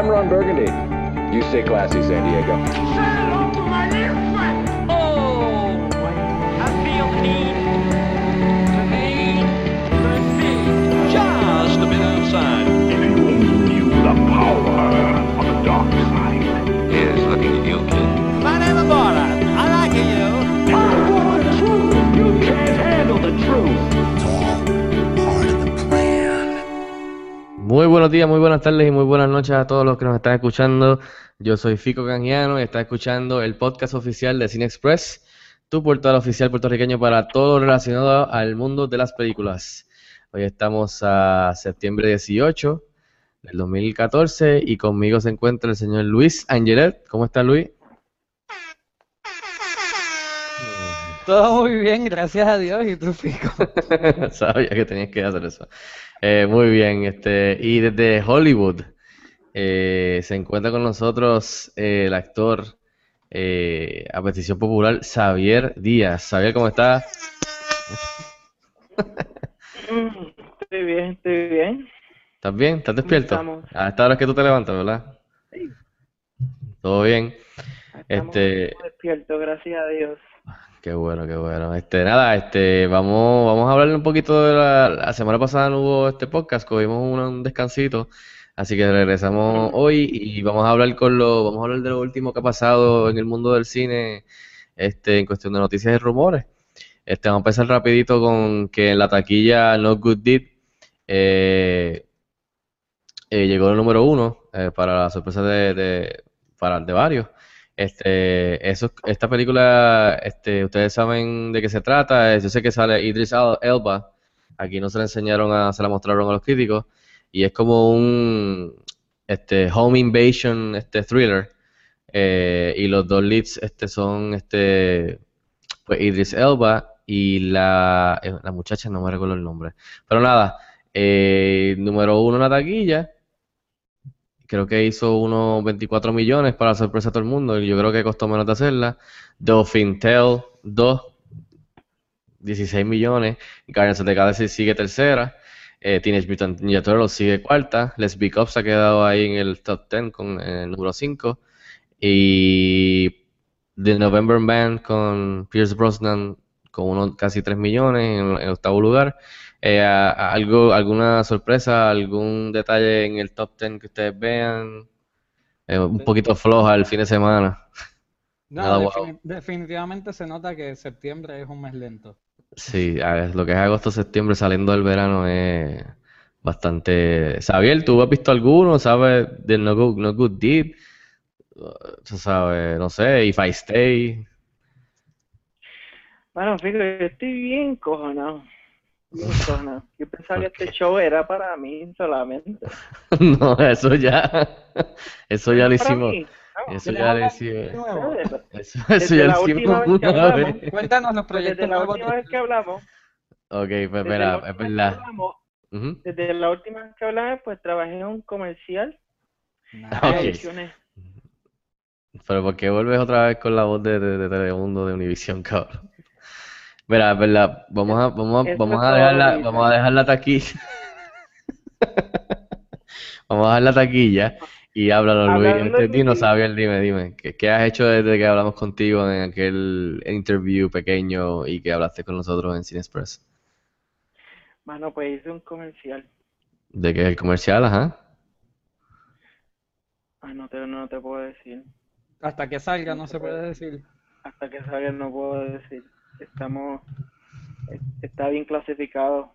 I'm Ron Burgundy. You stay classy, San Diego. Oh, I feel buenos días, muy buenas tardes y muy buenas noches a todos los que nos están escuchando. Yo soy Fico Canjiano y está escuchando el podcast oficial de Cine Express, tu portal oficial puertorriqueño para todo relacionado al mundo de las películas. Hoy estamos a septiembre 18 del 2014 y conmigo se encuentra el señor Luis Angelet. ¿Cómo está Luis? Todo muy bien, gracias a Dios. ¿Y tú, Fico? Sabía que tenías que hacer eso. Eh, muy bien, este, y desde Hollywood eh, se encuentra con nosotros eh, el actor eh, a petición popular Xavier Díaz. Xavier, ¿cómo estás? Estoy bien, estoy bien. ¿Estás bien? ¿Estás despierto? estamos? A esta hora es que tú te levantas, ¿verdad? Sí. Todo bien. Estamos Este, despiertos, gracias a Dios. Qué bueno, qué bueno. Este, nada, este, vamos, vamos a hablarle un poquito de la, la semana pasada no hubo este podcast, cogimos un, un descansito, así que regresamos hoy y vamos a hablar con lo, vamos a hablar de lo último que ha pasado en el mundo del cine, este, en cuestión de noticias y rumores. Este, vamos a empezar rapidito con que en la taquilla No Good Deed eh, eh, llegó el número uno eh, para la sorpresa de, de, para, de varios. Este, eso, esta película, este, ustedes saben de qué se trata. Yo sé que sale Idris Elba. Aquí no se la enseñaron a, se la mostraron a los críticos. Y es como un este, home invasion este, thriller. Eh, y los dos leads este, son este, pues Idris Elba y la, eh, la muchacha, no me recuerdo el nombre. Pero nada, eh, número uno en la taquilla. Creo que hizo unos 24 millones para sorpresa de todo el mundo. Y yo creo que costó menos de hacerla. Dolphin Tale 2, 16 millones. Guardians of the Galaxy sigue tercera. Eh, Teenage Mutant Ninja Turtles sigue cuarta. Let's Be Up se ha quedado ahí en el top 10 con eh, el número 5. Y The November Man con Pierce Brosnan con unos casi 3 millones en octavo lugar. Eh, algo, alguna sorpresa, algún detalle en el top 10 que ustedes vean. Eh, un poquito floja el fin de semana. No, Nada, defini- wow. definitivamente se nota que septiembre es un mes lento. Sí, a- lo que es agosto, septiembre saliendo del verano es bastante. Xavier, ¿tú has visto alguno? ¿Sabes? Del No Good, No Good Deed. Uh, Tú sabes, no sé, If I Stay. Bueno, fíjate, yo estoy bien cojonado. Yo pensaba que este show era para mí solamente. No, eso ya. Eso ya lo Para hicimos. No, Eso ¿Quieres ya lo hicimos. de nuevo? Eso, ya la lo última hicimos vez que una hablamos. vez. Cuéntanos los proyectos desde la última vez que hablamos, Ok, pues espera, es verdad. desde la última vez que hablamos, pues trabajé en un comercial de Ok. producciones. Pero ¿por qué vuelves otra vez con la voz de, de, de Telemundo de Univisión, cabrón? Mira, es verdad, vamos a, vamos a, vamos a todo dejar la, Univisión. vamos a dejar la taquilla. Vamos a dejar la taquilla y háblalo, Luis. Dinos, taquilla. Xavier, dime, dime. ¿Qué, qué has hecho desde que hablamos contigo en aquel interview pequeño y que hablaste con nosotros en Cine Express? Bueno, pues hice un comercial. ¿De qué es el comercial, ajá? Ah, no te, no te puedo decir. Hasta que salga no se puede decir. Hasta que salga no puedo decir. Estamos... Está bien clasificado.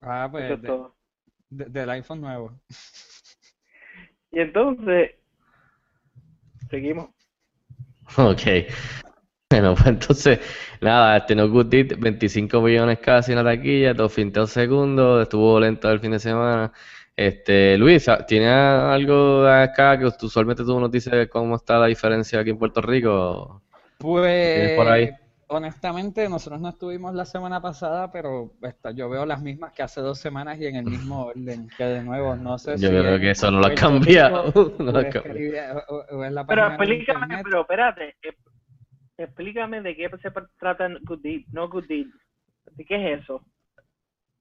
Ah, Eso pues es de- todo. de- del iPhone nuevo. Y entonces... Seguimos. Ok. Bueno, pues entonces, nada, este No Good Deed, 25 millones casi en la taquilla, Dolphin Tale segundo, estuvo lento el fin de semana. Este, Luis, ¿tienes algo acá que usualmente tú nos dices cómo está la diferencia aquí en Puerto Rico? ¿Tienes por ahí? Pues, honestamente, nosotros no estuvimos la semana pasada, pero esta- yo veo las mismas que hace dos semanas y en el mismo orden, que de nuevo, no sé Yo si creo en que eso no lo ha cambiado. No lo o- o- la Pero explícame, pero espérate. eh, Explícame de qué se trata Good Deed, no Good Deed. ¿De qué es eso?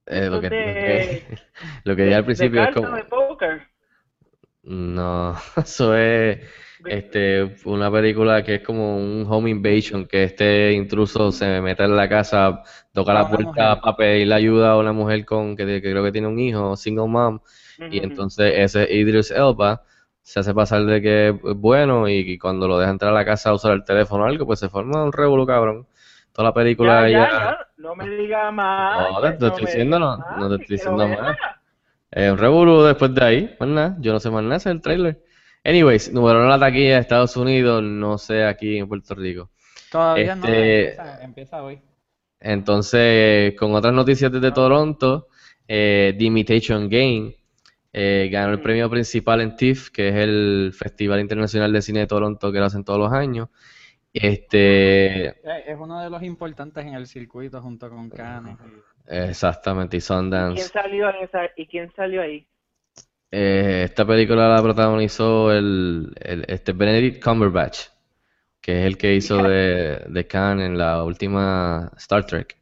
Eh, lo que, lo de- que, lo que dije al de principio es cartas como... de póker. No, eso es este, una película que es como un home invasion, que este intruso se mete en la casa, toca la puerta para pedirle ayuda a una mujer con que, que creo que tiene un hijo, single mom, y entonces ese Idris Elba se hace pasar de que es bueno y, y cuando lo deja entrar a la casa a usar el teléfono o algo, pues se forma un revolú, cabrón. Toda la película Ya, ya, no me diga más. No, te- te estoy diciendo, no, no te estoy diciendo más. Es un revolú después de ahí, más nada. Yo no sé más nada, ese es el trailer. Anyways, número uno en la taquilla de Estados Unidos, no sé aquí en Puerto Rico. Todavía no, Este- empieza, empieza hoy. Entonces, con otras noticias desde Toronto, eh, The Imitation Game eh, ganó el premio principal en TIFF, que es el Festival Internacional de Cine de Toronto que lo hacen todos los años. Este, Eh, Es uno de los importantes en el circuito junto con Cannes. exactamente, y ¿Y quién Sundance. salió en esa, ¿Y quién salió ahí? Eh, esta película la protagonizó el, el- este Benedict Cumberbatch, que es el que hizo de, de Khan en la última Star Trek.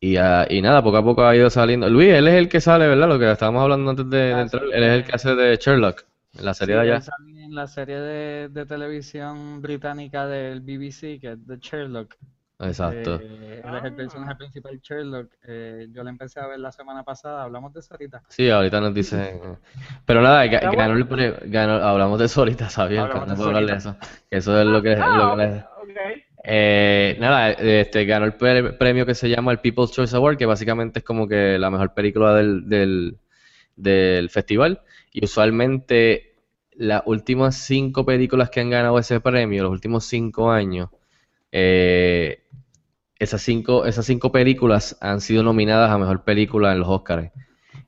Y, ah, y nada, poco a poco ha ido saliendo. Luis, él es el que sale, ¿verdad? Lo que estábamos hablando antes de, de Ah, entrar. Él es el que hace de Sherlock en la serie Sí, de allá. en la serie de, de televisión británica del BBC, que es The Sherlock. Exacto. Eh, él es el personaje principal, Sherlock. Eh, yo la empecé a ver la semana pasada, hablamos de eso ahorita. Sí, ahorita nos dicen. Pero nada, ganó el bueno. pre- ganó, hablamos de eso ahorita, sabía, Hablamos no de puedo eso hablar de eso. Eso es lo que, lo que les- ok. Eh, nada, este, ganó el pre- premio que se llama el People's Choice Award, que básicamente es como que la mejor película del, del, del festival. Y usualmente las últimas cinco películas que han ganado ese premio, los últimos cinco años, eh, esas cinco, esas cinco películas han sido nominadas a mejor película en los Oscars.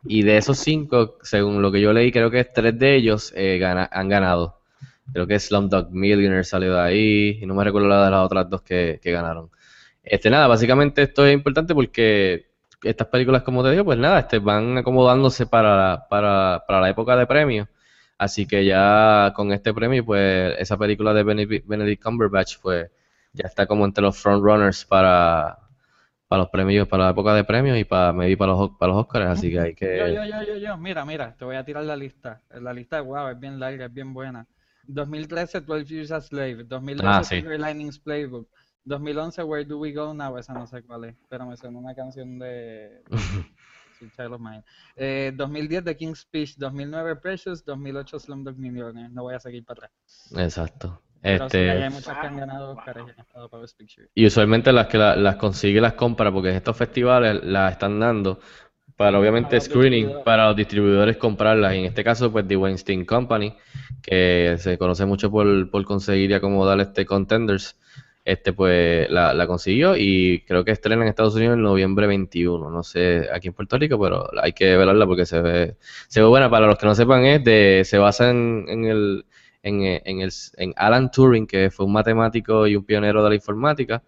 Y de esos cinco, según lo que yo leí, creo que tres de ellos eh, gana- han ganado. Creo que Slumdog Millionaire salió de ahí, y no me recuerdo la de las otras dos que, que ganaron. Este, nada, básicamente esto es importante porque estas películas, como te digo, pues nada, este, van acomodándose para, para, para la época de premios. Así que ya con este premio, pues esa película de Benedict, Benedict Cumberbatch, pues ya está como entre los frontrunners para, para los premios, para la época de premios y para, maybe para los, para los Oscars. Así que hay Yo, que... yo, yo, yo, yo, mira, mira, te voy a tirar la lista. La lista, wow, es bien larga, es bien buena. 2013, 12 Years a Slave. 2012, Ah, sí. Linings Playbook. 2011, Where Do We Go Now? Esa no sé cuál es, pero me suena una canción de. Eh, 2010, The King's Speech. 2009, Precious. 2008, Slumdog Millionaire. No voy a seguir para atrás. Exacto. Sí, Este, hay muchas que han ganado Oscar y han estado para Best Picture. Y usualmente las que la- las consigue las compra, porque en estos festivales las están dando para obviamente Para screening, para los distribuidores comprarlas. Y en este caso, pues The Weinstein Company, que se conoce mucho por, por conseguir y acomodar este contenders, este pues la, la consiguió y creo que estrena en Estados Unidos en noviembre 21. No sé aquí en Puerto Rico, pero hay que verla porque se ve, se ve buena. Para los que no sepan, es de, se basa en, en el, en, eh, en el, en Alan Turing, que fue un matemático y un pionero de la informática,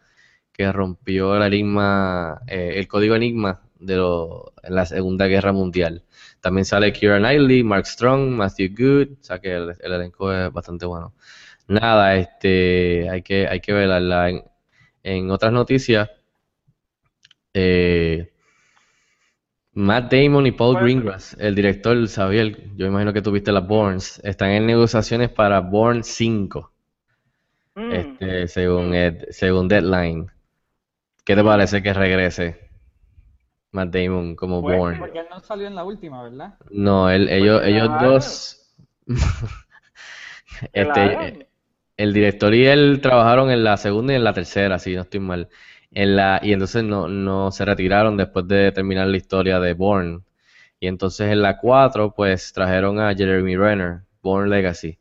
que rompió el enigma, eh, el código enigma de lo- en la Segunda Guerra Mundial. También sale Keira Knightley, Mark Strong, Matthew Good, o sea que el, el elenco es bastante bueno. Nada, este, hay que, hay que verla. En, en otras noticias, eh, Matt Damon y Paul Bueno. Greengrass, el director Xavier, yo imagino que tuviste las Bournes, están en negociaciones para Bourne 5, Mm. este, según, Ed- según Deadline. ¿Qué te parece que regrese Matt Damon como Bueno, Bourne? Porque él no salió en la última, ¿verdad? No, él, ellos, Pues ellos claro. dos, este, el director y él trabajaron en la segunda y en la tercera, si no estoy mal. En la, y entonces no, no se retiraron después de terminar la historia de Bourne. Y entonces en la 4, pues trajeron a Jeremy Renner, Bourne Legacy.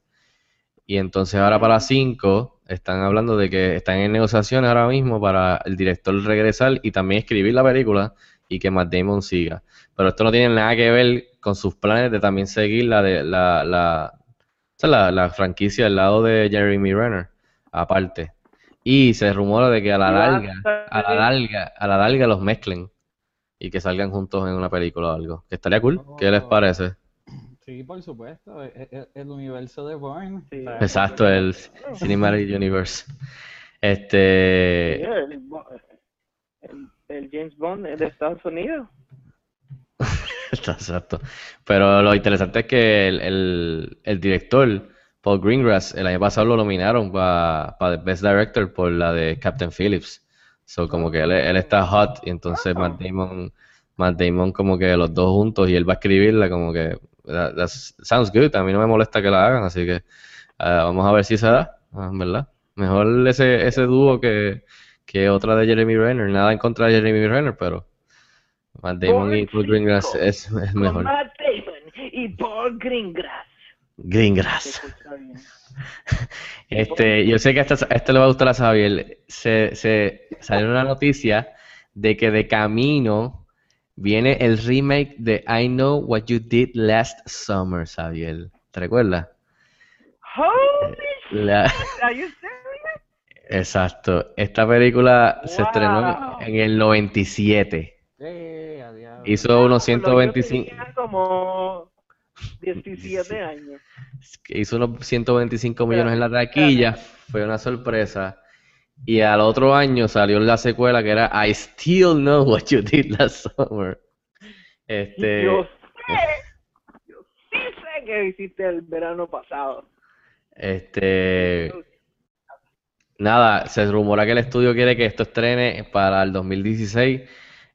Y entonces ahora para 5 están hablando de que están en negociaciones ahora mismo para el director regresar y también escribir la película y que Matt Damon siga. Pero esto no tiene nada que ver con sus planes de también seguir la de la, la, la, la franquicia al lado de Jeremy Renner, aparte. Y se rumora de que a la larga, a la larga, a la larga los mezclen y que salgan juntos en una película o algo. Que estaría cool. ¿Qué les Oh. parece? Sí, por supuesto. e- e- El, universo de Bourne. Sí. Exacto, el Cinematic Universe. Este, el, el- el James Bond de Estados Unidos. Exacto. Pero lo interesante es que el, el, el director, Paul Greengrass, el año pasado lo nominaron para The Best Director por la de Captain Phillips. So, como que él, él está hot y entonces Matt Damon, Matt Damon como que los dos juntos y él va a escribirla como que that- sounds good. A mí no me molesta que la hagan, así que ah, vamos a ver si se da, ah, ¿verdad? Mejor ese, ese dúo que, que otra de Jeremy Renner. Nada en contra de Jeremy Renner, pero Matt Damon y Paul Greengrass es, es mejor. Matt Damon y Paul Greengrass. Greengrass. Este, yo sé que a esta, a esta le va a gustar a Xavier. Se, se salió una noticia de que de camino viene el remake de I Know What You Did Last Summer, Xavier. ¿Te recuerdas? Holy La- you serious? exacto. Esta película se estrenó en el 97. Eh, a diablo. Hizo unos Cuando yo 125, tenía como 17 años. hizo unos 125 millones en la taquilla. Fue una sorpresa. Y al otro año salió la secuela que era I Still Know What You Did Last Summer. Este, Yo sé, yo sí sé que hiciste el verano pasado. este, nada, se rumora que el estudio quiere que esto estrene para el 2016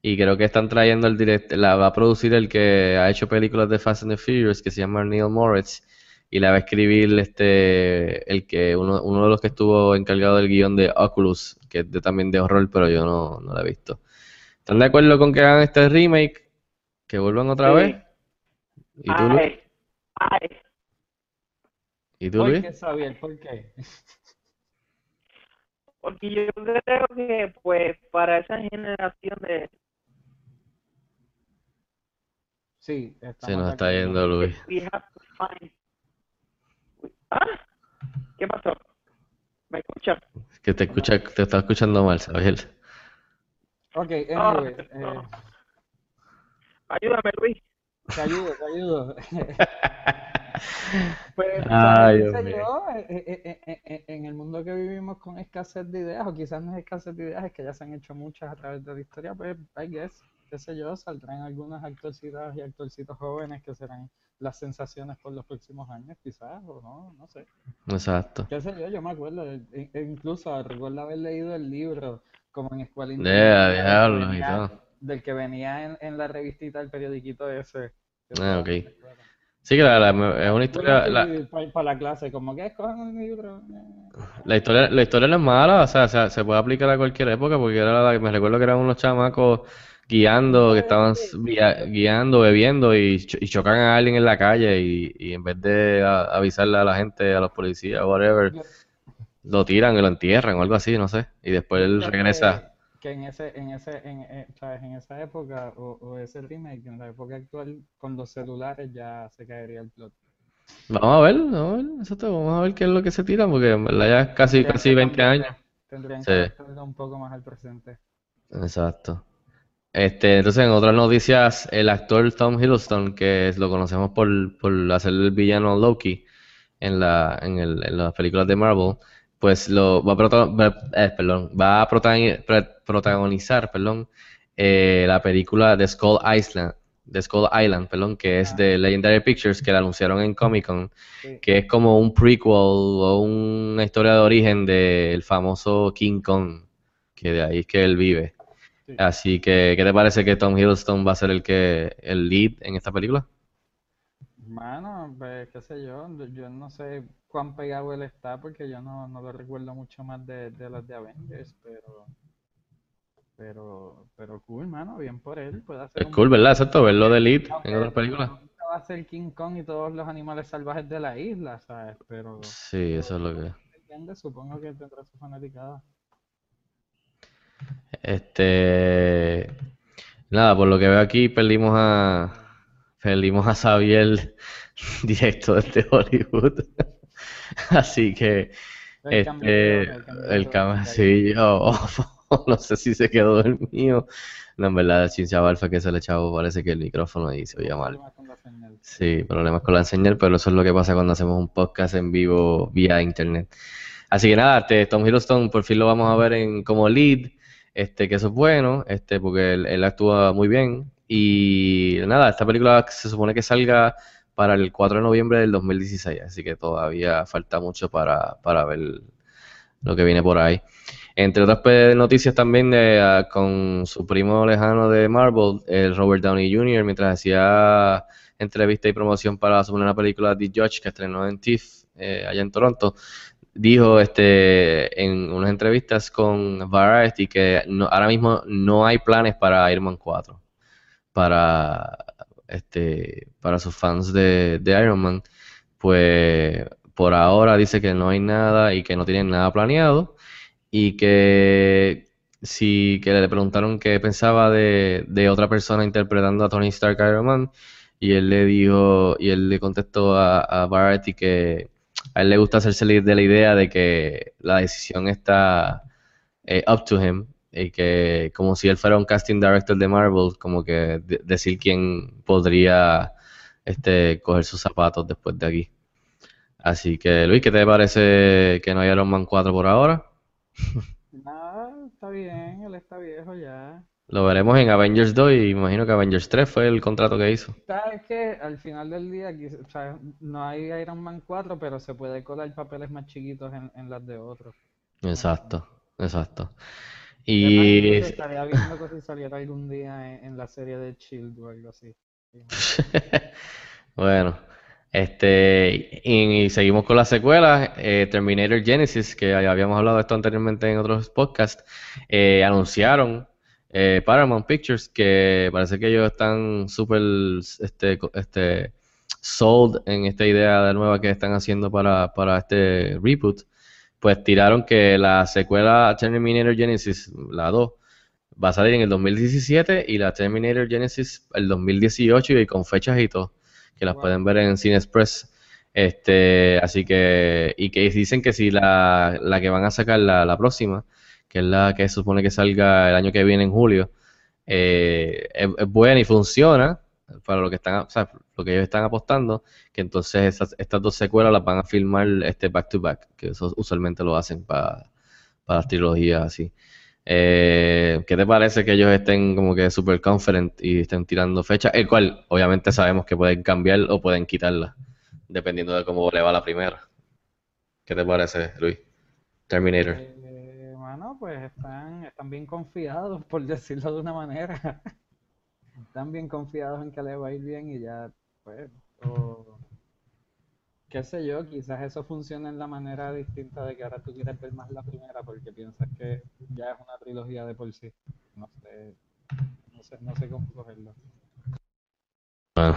y creo que están trayendo el direct, la va a producir el que ha hecho películas de Fast and the Furious que se llama Neil Moritz y la va a escribir este el que uno, uno de los que estuvo encargado del guion de Oculus, que es de- también de horror, pero yo no, no la he visto. ¿Están de acuerdo con que hagan este remake? ¿Que vuelvan otra Sí. vez? ¿Y tú, Luis? Ay, ay. ¿Y tú, ¿Por Luis? qué, Xavier? ¿Por qué? Porque yo creo que, pues, para esa generación de... Sí, Se nos está yendo Luis. We have to find... ¿Ah? ¿Qué pasó? ¿Me escuchas? Que te escucha, te está escuchando mal, Xavier. Ok, Ah, anyway, eh, Ayúdame, Luis. te ayudo, te ayudo. Pues, Ay, ¿sabes Dios mío. yo? Eh, eh, En el mundo que vivimos con escasez de ideas, o quizás no es escasez de ideas, es que ya se han hecho muchas a través de la historia, pues, I guess, qué sé yo, saldrán algunas actorcitas y actorcitos jóvenes que serán las sensaciones por los próximos años, quizás, o no, no sé. Exacto. Qué sé yo, yo me acuerdo, e- e- incluso recuerdo haber leído el libro como en escuela De intermedia, a del que venía- todo. del que venía en, en la revistita, el periodiquito ese. Ah, ok. Sí, que la, la- es una historia, la, para, la clase, como que escojan un libro. la historia, la historia no es mala, o sea, se, se puede aplicar a cualquier época, porque era la- me recuerdo que eran unos chamacos guiando, que estaban via- guiando, bebiendo y, cho- y chocan a alguien en la calle y, y en vez de a- avisarle a la gente, a los policías, whatever, lo tiran y lo entierran o algo así, no sé, y después él regresa. Que, que en ese, en ese, en, eh, ¿sabes? En esa época, o, o ese remake, en la época actual, con los celulares ya se caería el plot. Vamos a ver, vamos a ver, exacto, vamos a ver qué es lo que se tira, porque en verdad ya es casi, casi que 20 cambiarle, años. Tendrían Sí. que adaptarlo un poco más al presente. Exacto. Este, entonces, en otras noticias, el actor Tom Hiddleston, que es- lo conocemos por, por hacer el villano Loki en la, en el, en las películas de Marvel, pues lo va a, eh, perdón, va a protagoni- pre- protagonizar, perdón, eh, la película de Skull Island, Skull Island, perdón, que es de Legendary Pictures, que la anunciaron en Comic Con, Sí. que es como un prequel o una historia de origen del famoso King Kong, que de ahí es que él vive. Sí. Así que, ¿qué te parece que Tom Hiddleston va a ser el que el lead en esta película? Mano, pues qué sé yo, yo no sé cuán pegado él está porque yo no, no lo recuerdo mucho más de, de las de Avengers, pero pero pero cool, mano, bien por él, puede hacer Es un cool, ¿verdad? Exacto, verlo de lead aunque en otras películas. va a ser King Kong y todos los animales salvajes de la isla, ¿sabes? Pero Sí, eso es lo que... supongo que tendrá su fanaticada. Este... Nada, por lo que veo aquí, perdimos a... Perdimos a Xavier directo desde Hollywood. Así que... El Este, el cambio sí, yo no sé si se quedó dormido. No, en verdad, el fue que se le echaba, parece que el micrófono y se oía mal. Sí, problemas con la señal, pero eso es lo que pasa cuando hacemos un podcast en vivo vía internet. Así que nada, este, Tom Hiddleston por fin lo vamos a ver en como lead, este, que eso es bueno, este, porque él, actúa muy bien y nada, esta película se supone que salga para el 4 de noviembre del 2016, así que todavía falta mucho para, para ver lo que viene por ahí. Entre otras pe- noticias también de, ah, con su primo lejano de Marvel, el Robert Downey Jr., mientras hacía entrevista y promoción para su una película The Judge que estrenó en TIFF eh, allá en Toronto, dijo este en unas entrevistas con Variety que ahora mismo no hay planes para Iron Man 4 para este para sus fans de, de Iron Man pues por ahora dice que no hay nada y que no tienen nada planeado y que si que le preguntaron qué pensaba de, de otra persona interpretando a Tony Stark Iron Man y él le dijo y él le contestó a, a Variety que a él le gusta hacerse de la idea de que la decisión está eh, up to him y que como si él fuera un casting director de Marvel, como que de- decir quién podría este coger sus zapatos después de aquí. Así que Luis, ¿qué te parece que no hay Iron Man 4 por ahora? Nada, está bien, él está viejo ya. Lo veremos en Avengers 2 y imagino que Avengers 3 fue el contrato que hizo. Sabes que al final del día o sea, no hay Iron Man 4, pero se puede colar papeles más chiquitos en, en las de otros. Exacto, exacto. Y estaría viendo que si saliera algún día en, en la serie de Shield o algo así. Bueno, este, y, y seguimos con las secuelas. eh, Terminator Genesis, que ya habíamos hablado de esto anteriormente en otros podcasts, eh, anunciaron eh, Paramount Pictures que parece que ellos están súper este, este, sold en esta idea de nueva que están haciendo para, para este reboot. Pues tiraron que la secuela Terminator Genesis, la 2, va a salir en el 2017 y la Terminator Genesis el 2018 y con fechas y todo, que las Wow. pueden ver en Cine Express. Este, así que, y que dicen que si la, la que van a sacar la, la próxima, que es la que se supone que salga el año que viene en julio, eh, es, buena y funciona para lo que están, lo que ellos están apostando, que entonces esas- estas dos secuelas las van a filmar este back to back, que eso usualmente lo hacen para, para las trilogías así. Eh, ¿qué te parece que ellos estén como que super confident y estén tirando fechas? El cual obviamente sabemos que pueden cambiar o pueden quitarla, dependiendo de cómo le va la primera. ¿Qué te parece, Luis? Terminator. Pues están, están bien confiados, por decirlo de una manera. Están bien confiados en que le va a ir bien y ya, pues, o qué sé yo, quizás eso funcione en la manera distinta de que ahora tú quieres ver más la primera porque piensas que ya es una trilogía de por sí. No sé, no sé, no sé cómo cogerlo. Bueno,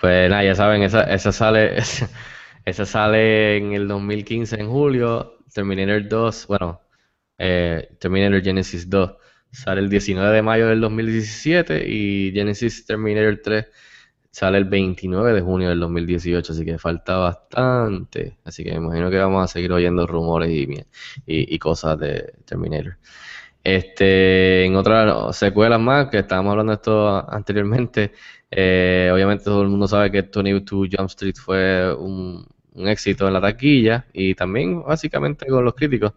pues nada, ya saben, esa, esa sale, esa sale en el 2015 en julio. Terminator 2, bueno, eh, Terminator Genesis 2 sale el 19 de mayo del 2017 y Genesis Terminator 3 sale el 29 de junio del 2018, así que falta bastante. Así que me imagino que vamos a seguir oyendo rumores y, cosas de Terminator. Este, en otras secuelas más, que estábamos hablando de esto anteriormente, eh, obviamente todo el mundo sabe que 22 Jump Street fue un éxito en la taquilla y también básicamente con los críticos.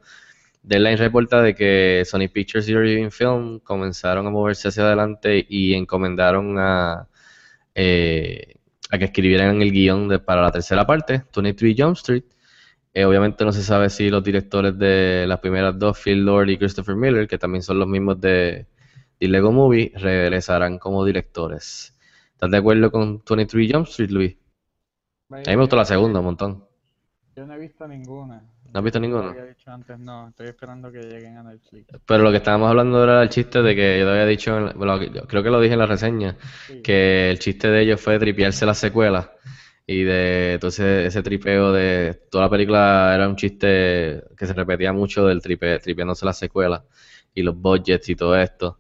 Deadline reporta de que Sony Pictures y Irving Film comenzaron a moverse hacia adelante y encomendaron a, eh, a que escribieran el guion de, para la tercera parte, 23 Jump Street. Eh, obviamente no se sabe si los directores de las primeras dos, Phil Lord y Christopher Miller, que también son los mismos de, de Lego Movie, regresarán como directores. ¿Estás de acuerdo con 23 Jump Street, Luis? A mí me gustó la segunda un montón. Yo no he visto ninguna. ¿No has visto ninguna? había dicho antes, no, estoy esperando que lleguen a Netflix. Pero lo que estábamos hablando era el chiste de que yo te había dicho, en la- bueno, creo que lo dije en la reseña, Sí. que el chiste de ellos fue tripearse las secuelas y de entonces ese tripeo de toda la película era un chiste que se repetía mucho del tripe, tripeándose las secuelas y los budgets y todo esto.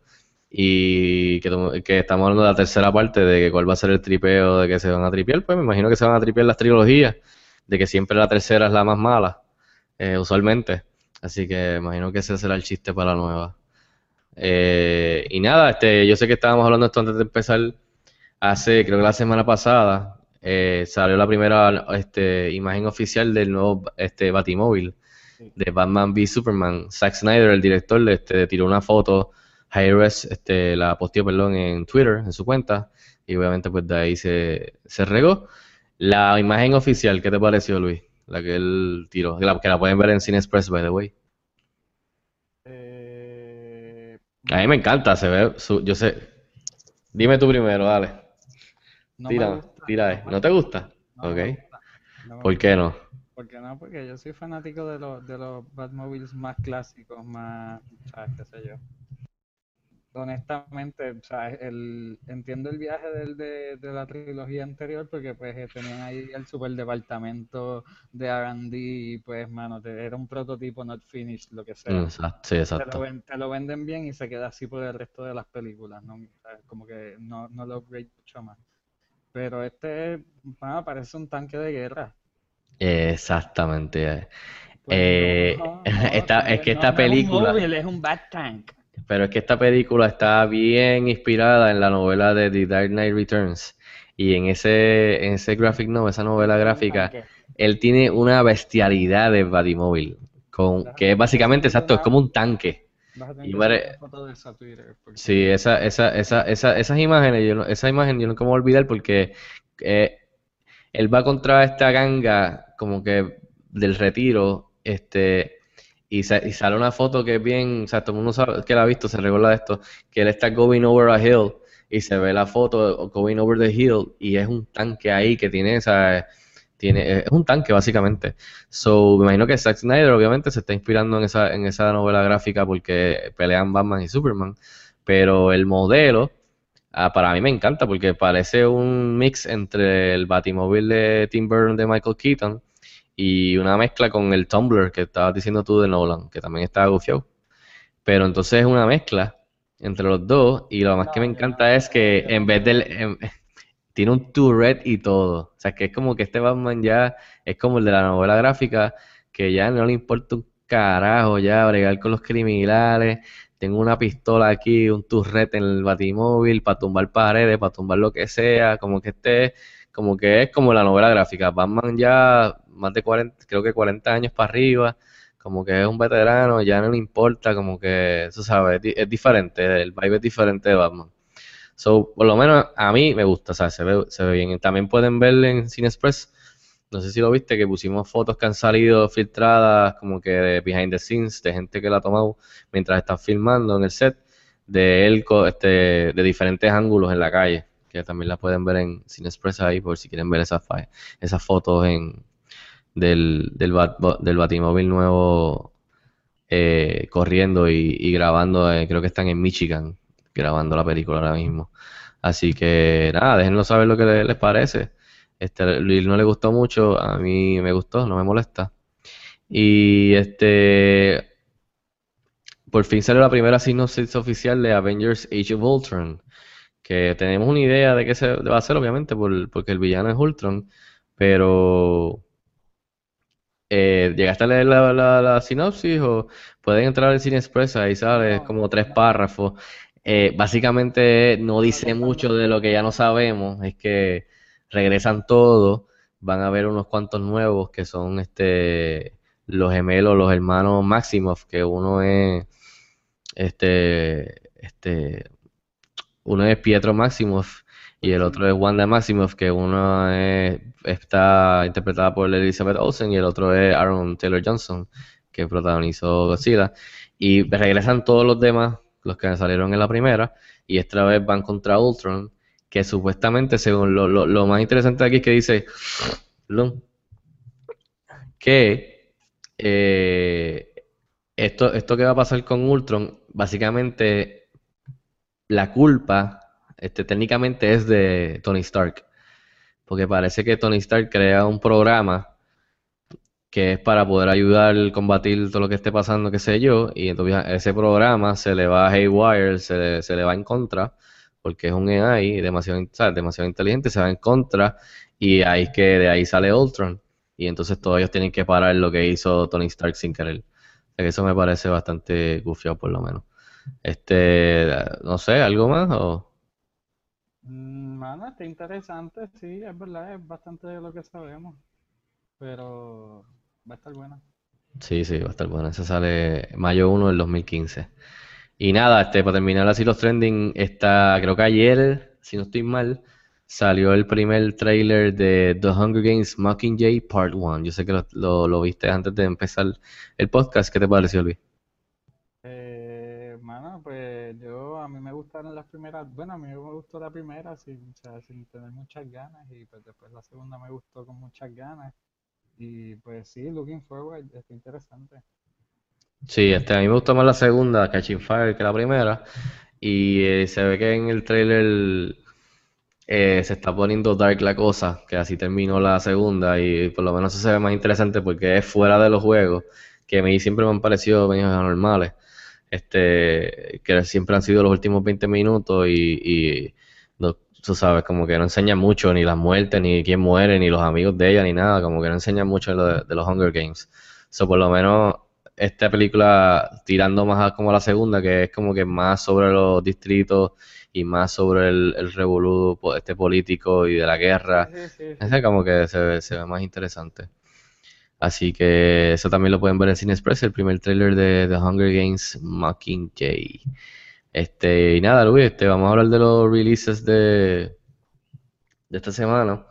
Y que estamos hablando de la tercera parte de que cuál va a ser el tripeo de que se van a tripear, pues me imagino que se van a tripear las trilogías, de que siempre la tercera es la más mala, eh, usualmente. Así que imagino que ese será el chiste para la nueva. Eh, y nada, este, yo sé que estábamos hablando esto antes de empezar. Hace, creo que la semana pasada, eh, salió la primera este, imagen oficial del nuevo este, Batimóvil de Batman v Superman. Zack Snyder, el director, este, tiró una foto Hi-Res este, la posteó, perdón, en Twitter, en su cuenta, y obviamente pues de ahí se, se regó. La imagen oficial, ¿qué te pareció, Luis? La que él tiró, que la, que la pueden ver en Cine Express, by the way. Eh, A mí me encanta, se ve, su- yo sé. Dime tú primero, dale. no me Tira, gusta, tira. ¿No te gusta? no Ok. me gusta, no ¿Por qué no? ¿Por qué no? Porque yo soy fanático de los, de los Batmobiles más clásicos, más, ¿sabes? ¿Qué sé yo? Honestamente, o sea, el, entiendo el viaje del, de, de la trilogía anterior porque pues eh, tenían ahí el super departamento de R&D y pues, mano, te- era un prototipo not finished, lo que sea. Exacto, sí, Te lo, exacto. ven- te lo venden bien y se queda así por el resto de las películas, ¿no? O sea, como que no, no lo upgrade mucho más. Pero este, mano, parece un tanque de guerra. Exactamente. Pues Eh, no, no, esta- es que esta no es un película- móvil, es un Bat Tank. Pero es que esta película está bien inspirada en la novela de The Dark Knight Returns. Y en ese, en ese graphic novel, esa novela gráfica, él tiene una bestialidad de Batimóvil. Con, que es básicamente, exacto, es como un tanque. Y Twitter, porque- Sí, esa, esa, esa, esa, esas imágenes, yo no- esa imagen yo nunca me voy a olvidar porque eh, él va contra esta ganga como que del retiro, este, y, sa- y sale una foto que es bien, o sea, todo el mundo sabe que la ha visto, se recuerda de esto, que él está going over a hill y se ve la foto going over the hill y es un tanque ahí que tiene esa, tiene, es un tanque básicamente. So, me imagino que Zack Snyder obviamente se está inspirando en esa, en esa novela gráfica porque pelean Batman y Superman, pero el modelo, ah, para mí me encanta porque parece un mix entre el Batimóvil de Tim Burton de Michael Keaton y una mezcla con el Tumblr que estabas diciendo tú de Nolan, que también está gufiado. Pero entonces es una mezcla entre los dos y lo más que me encanta es que en vez del... tiene un Tourette y todo. O sea, que es como que este Batman ya es como el de la novela gráfica, que ya no le importa un carajo ya bregar con los criminales. Tengo una pistola aquí, un Tourette en el batimóvil para tumbar paredes, para tumbar lo que sea. Como que este, como que es como la novela gráfica. Batman ya más de 40, creo que 40 años para arriba. Como que es un veterano, ya no le importa, como que, eso sabes, es, di- es diferente, el vibe es diferente de Batman. So, por lo menos a mí me gusta, o sea, se ve, se ve bien. También pueden ver en Cine Express, no sé si lo viste, que pusimos fotos que han salido filtradas, como que de behind the scenes, de gente que la ha tomado mientras están filmando en el set, de él, este, de diferentes ángulos en la calle, que también la pueden ver en Cine Express ahí, por si quieren ver esas, esas fotos en, del, del, bat- del Batimóvil nuevo eh, corriendo y, grabando, eh, creo que están en Michigan grabando la película ahora mismo. Así que nada, déjenlo saber lo que le- les parece. Este, Luis no le gustó mucho, a mí me gustó, no me molesta. Y este, por fin salió la primera sinopsis oficial de Avengers Age of Ultron, que tenemos una idea de qué se va a hacer, obviamente, por- porque el villano es Ultron, pero eh, ¿llegaste a leer la, la- la sinopsis o pueden entrar al Cine Express? Ahí sale, como tres párrafos. Eh, básicamente no dice mucho de lo que ya no sabemos, es que regresan todos, van a haber unos cuantos nuevos que son este los gemelos, los hermanos Maximoff, que uno es este este uno es Pietro Maximoff y el otro es Wanda Maximoff, que uno es- está interpretada por Elizabeth Olsen y el otro es Aaron Taylor Johnson, que protagonizó Godzilla. Y regresan todos los demás, los que salieron en la primera, y esta vez van contra Ultron, que supuestamente, según lo, lo- lo más interesante aquí es que dice que eh, esto, esto que va a pasar con Ultron, básicamente la culpa, este, técnicamente es de Tony Stark, porque parece que Tony Stark crea un programa que es para poder ayudar a combatir todo lo que esté pasando, qué sé yo, y entonces ese programa se le va a Haywire, se le, se le va en contra, porque es un AI demasiado, demasiado inteligente, se va en contra, y ahí es que de ahí sale Ultron, y entonces todos ellos tienen que parar lo que hizo Tony Stark sin querer. Que eso me parece bastante gufiado por lo menos. Este, no sé, ¿algo más? O... Mano, está interesante, sí, es verdad, es bastante de lo que sabemos. Pero va a estar buena. Sí, sí, va a estar bueno. Ese sale mayo 1 del 2015. Y nada, este, para terminar así los trending, está, creo que ayer, si no estoy mal, salió el primer trailer de The Hunger Games Mockingjay Part 1. Yo sé que lo, lo- lo viste antes de empezar el podcast. ¿Qué te pareció, Luis? Eh, mano, pues yo, a mí me gustaron las primeras, bueno, a mí me gustó la primera sin, sin tener muchas ganas y pues después la segunda me gustó con muchas ganas y pues sí, looking forward, está interesante. Sí, este, a mí me gustó más la segunda, Catching Fire, que la primera. Y eh, se ve que en el trailer eh, se está poniendo dark la cosa, que así terminó la segunda y por lo menos eso se ve más interesante porque es fuera de los juegos, que a mí siempre me han parecido medio anormales, este, que siempre han sido los últimos 20 minutos y, y no- tú sabes, como que no enseñan mucho ni las muertes, ni quién muere, ni los amigos de ella, ni nada, como que no enseñan mucho de, lo de- de los Hunger Games. So, por lo menos esta película tirando más a como la segunda, que es como que más sobre los distritos y más sobre el, el revolú este político y de la guerra. Sí, como que se se ve más interesante. Así que eso también lo pueden ver en Cine Express, el primer tráiler de The Hunger Games Mockingjay. Este, y nada, Luis, este, vamos a hablar de los releases de, de esta semana.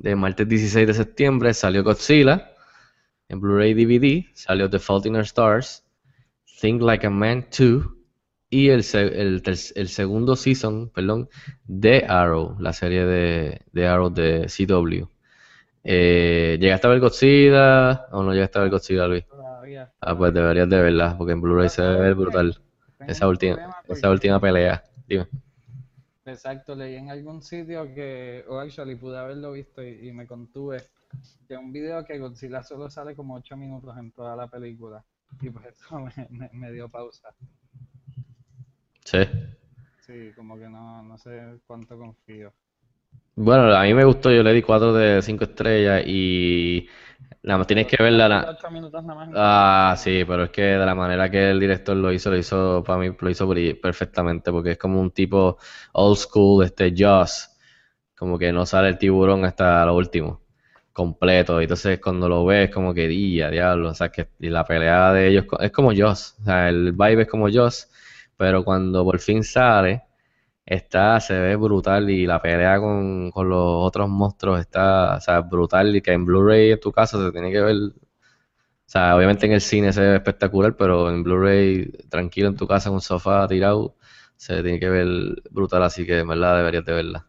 De martes 16 de septiembre salió Godzilla en Blu-ray DVD, salió The Fault in Our Stars, Think Like a Man 2 y el, el, el segundo season, perdón, de Arrow, la serie de, de Arrow de CW. Eh, ¿llegaste a ver Godzilla o no llegaste a ver Godzilla, Luis? Todavía, Ah, pues deberías de verla, porque en Blu-ray se ve brutal. Esa última, esa última pelea. Dime. Exacto, leí en algún sitio que, o actually pude haberlo visto y, y me contuve, que un video que Godzilla solo sale como 8 minutos en toda la película. Y pues eso me, me- me dio pausa. Sí. Sí, como que no, no sé cuánto confío. Bueno, a mí me gustó, yo le di 4 de 5 estrellas y nada más tienes que verla. na- 8 minutos nada más. en Ah, sí, pero es que de la manera que el director lo hizo, lo hizo para mí, lo hizo perfectamente, porque es como un tipo old school, este Jaws, como que no sale el tiburón hasta lo último, completo, y entonces cuando lo ves, como que día, diablo, o sea, que y la pelea de ellos es como Jaws, o sea, el vibe es como Jaws, pero cuando por fin sale, está, se ve brutal y la pelea con, con los otros monstruos está, o sea, brutal y que en Blu-ray en tu casa se tiene que ver o sea, obviamente en el cine se ve espectacular, pero en Blu-ray, tranquilo en tu casa, en un sofá tirado, se tiene que ver brutal, así que en verdad deberías de verla.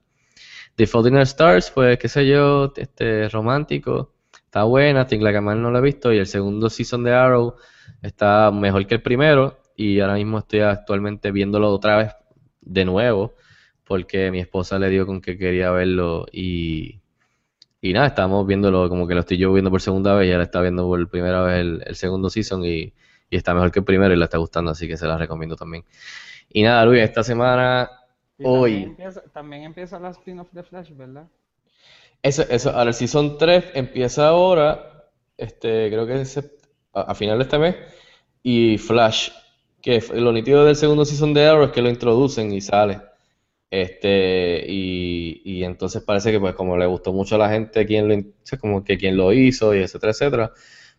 The Fault Stars, pues qué sé yo, este romántico, está buena, Think Like a no lo he visto, y el segundo season de Arrow está mejor que el primero, y ahora mismo estoy actualmente viéndolo otra vez de nuevo, porque mi esposa le dio con que quería verlo y... Y nada, estamos viéndolo como que lo estoy yo viendo por segunda vez y ahora está viendo por primera vez el, el segundo season y, y está mejor que el primero y le está gustando, así que se la recomiendo también. Y nada, Luis, esta semana, Y hoy, También empieza, también empieza la spin-off de Flash, ¿verdad? eso, eso, ahora el season 3 empieza ahora, este, creo que es a final de este mes, y Flash, que lo nítido del segundo season de Arrow es que lo introducen y sale. Este, y, y entonces parece que pues como le gustó mucho a la gente quien lo, como que quien lo hizo y etcétera, etcétera,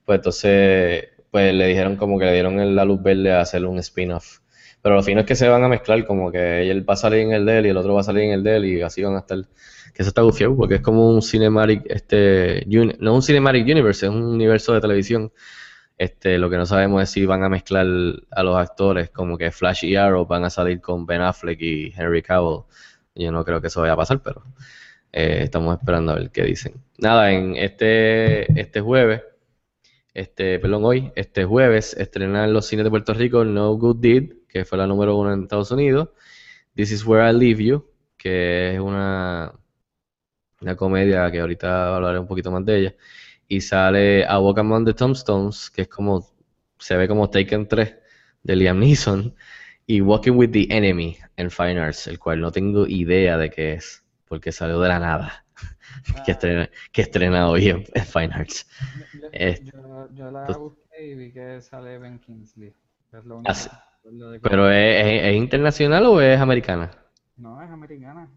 pues entonces pues le dijeron como que le dieron la luz verde a hacer un spin-off. Pero lo fino es que se van a mezclar, como que él va a salir en el de él y el otro va a salir en el de él y así van a estar. Que eso está gufiado porque es como un cinematic, este, uni- no un cinematic universe, es un universo de televisión. Este, lo que no sabemos es si van a mezclar a los actores, como que Flash y Arrow van a salir con Ben Affleck y Henry Cavill. Yo no creo que eso vaya a pasar, pero eh, estamos esperando a ver qué dicen. Nada, en este, este jueves, este, perdón, hoy, este jueves, estrenan en los cines de Puerto Rico No Good Deed, que fue la número uno en Estados Unidos. This is Where I Leave You, que es una, una comedia que ahorita hablaré un poquito más de ella. Y sale A Walk Among the Tombstones, que es como, se ve como Taken 3 de Liam Neeson. Y Walking with the Enemy en Fine Arts, el cual no tengo idea de qué es, porque salió de la nada. que, estrena, que estrena hoy en, en Fine Arts. Yo, yo- yo la busqué y vi que sale Ben Kingsley. Es lo único Ah, de ¿Pero es, es- es internacional o es americana? No, es americana.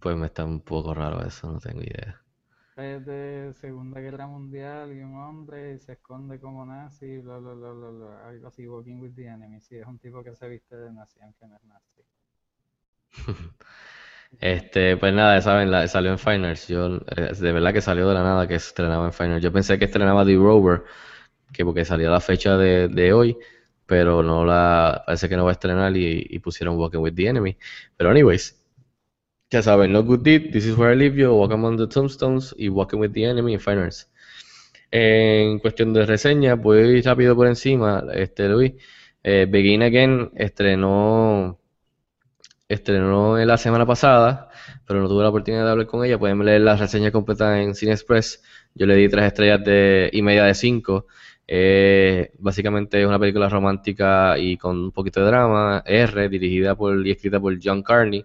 Pues me está un poco raro eso, no tengo idea. Es de Segunda Guerra Mundial y un hombre se esconde como nazi, bla, bla, bla, bla, bla, algo así, Walking with the Enemy. Sí, es un tipo que se viste de nazi, aunque no es nazi. Este, pues nada, saben, la- salió en Finals. Yo, eh, de verdad que salió de la nada que estrenaba en Finals. Yo pensé que estrenaba The Rover, que porque salía la fecha de, hoy, pero no la, parece que no va a estrenar y pusieron Walking with the Enemy. Pero anyways, ya saben, Good This Is Where I Leave You, Walk Among the Tombstones y Walking with the Enemy en Finals. En cuestión de reseña, voy rápido por encima, este Luis. Eh, Begin Again estrenó estrenó en la semana pasada, pero no tuve la oportunidad de hablar con ella. Pueden leer la reseña completa en Cine Express. Yo le di tres estrellas de, y media de cinco. Eh, básicamente es una película romántica y con un poquito de drama. R, dirigida por y escrita por John Carney,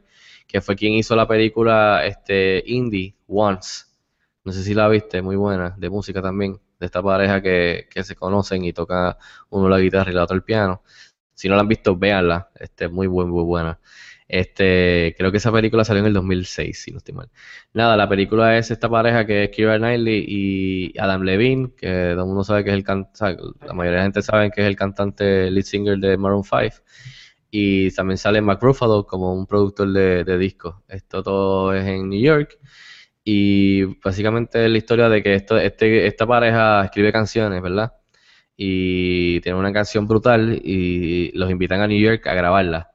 que fue quien hizo la película este, Indie Once. No sé si la viste, muy buena, de música también, de esta pareja que, que se conocen y toca uno la guitarra y la otra el piano. Si no la han visto, véanla, este, muy, muy, muy buena. Este, creo que esa película salió en el 2006, si no estoy mal. Nada, la película es esta pareja que es Keira Knightley y Adam Levine, que todo el mundo sabe que es el cantante, la mayoría de la gente sabe que es el cantante lead singer de Maroon 5. Y también sale Mark Ruffalo como un productor de, de discos. Esto todo es en New York. Y básicamente es la historia de que esto, este, esta pareja escribe canciones, ¿verdad? Y tiene una canción brutal y los invitan a New York a grabarla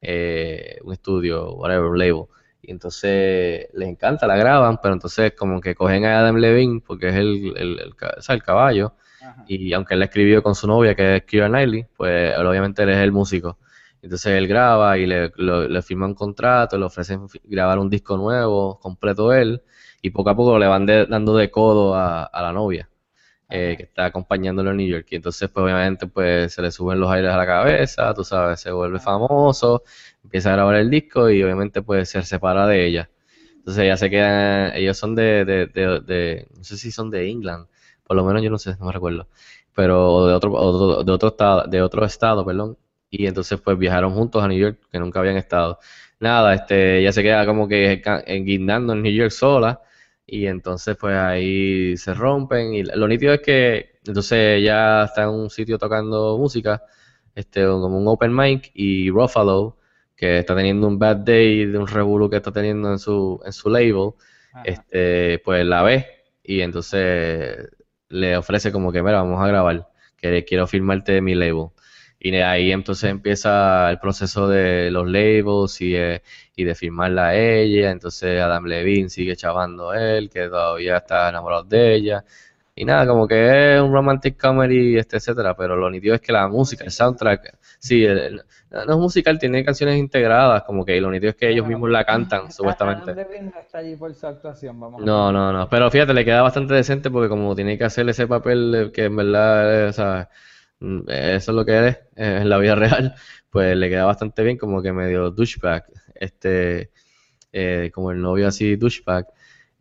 eh, un estudio, whatever, un label. Y entonces les encanta, la graban, pero entonces como que cogen a Adam Levine, porque es el, el, el el caballo, Ajá. y aunque él la escribió con su novia, que es Keira Knightley, pues obviamente él es el músico. Entonces él graba y le, lo- le firma un contrato, le ofrecen grabar un disco nuevo, completo él, y poco a poco le van de- dando de codo a, a la novia eh, que está acompañándolo en New York. Y entonces, pues obviamente, pues se le suben los aires a la cabeza, tú sabes, se vuelve famoso, empieza a grabar el disco y obviamente, pues se separa de ella. Entonces ya se quedan, ellos son de, de, de, de- no sé si son de England, por lo menos yo no sé, no me recuerdo, pero de otro, de otro estado, de otro estado, perdón. Y entonces, pues viajaron juntos a New York, que nunca habían estado. Nada, este, ella se queda como que ca- guindando en New York sola. Y entonces pues ahí se rompen y lo nítido es que entonces ella está en un sitio tocando música, este, como un open mic y Ruffalo, que está teniendo un bad day de un revolú que está teniendo en su, en su label, Ajá. este, pues la ve y entonces le ofrece como que, mira, vamos a grabar, que quiero firmarte mi label. Y de ahí entonces empieza el proceso de los labels y, eh, y de firmarla a ella. Entonces Adam Levine sigue chavando a él, que todavía está enamorado de ella. Y nada, como que es un romantic comedy, este, etcétera. Pero lo nítido es que la música, el soundtrack, sí, el- no es musical, tiene canciones integradas, como que lo nítido es que ellos Bueno, mismos la cantan, supuestamente. No está allí por su actuación, vamos No, no, no. Pero fíjate, le queda bastante decente porque como tiene que hacer ese papel que en verdad, eh, o sea, eso es lo que eres eh, en la vida real, pues le queda bastante bien como que medio douchebag, este, eh, como el novio así douchebag.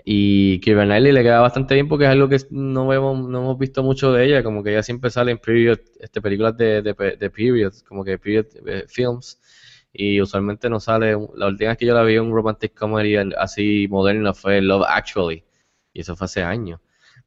Y Knightley le queda bastante bien porque es algo que no vemos, no hemos visto mucho de ella, como que ella siempre sale en period, este, películas de, de period, como que period eh, films, y usualmente no sale, la última vez que yo la vi en un romantic comedy así moderno fue Love Actually, y eso fue hace años.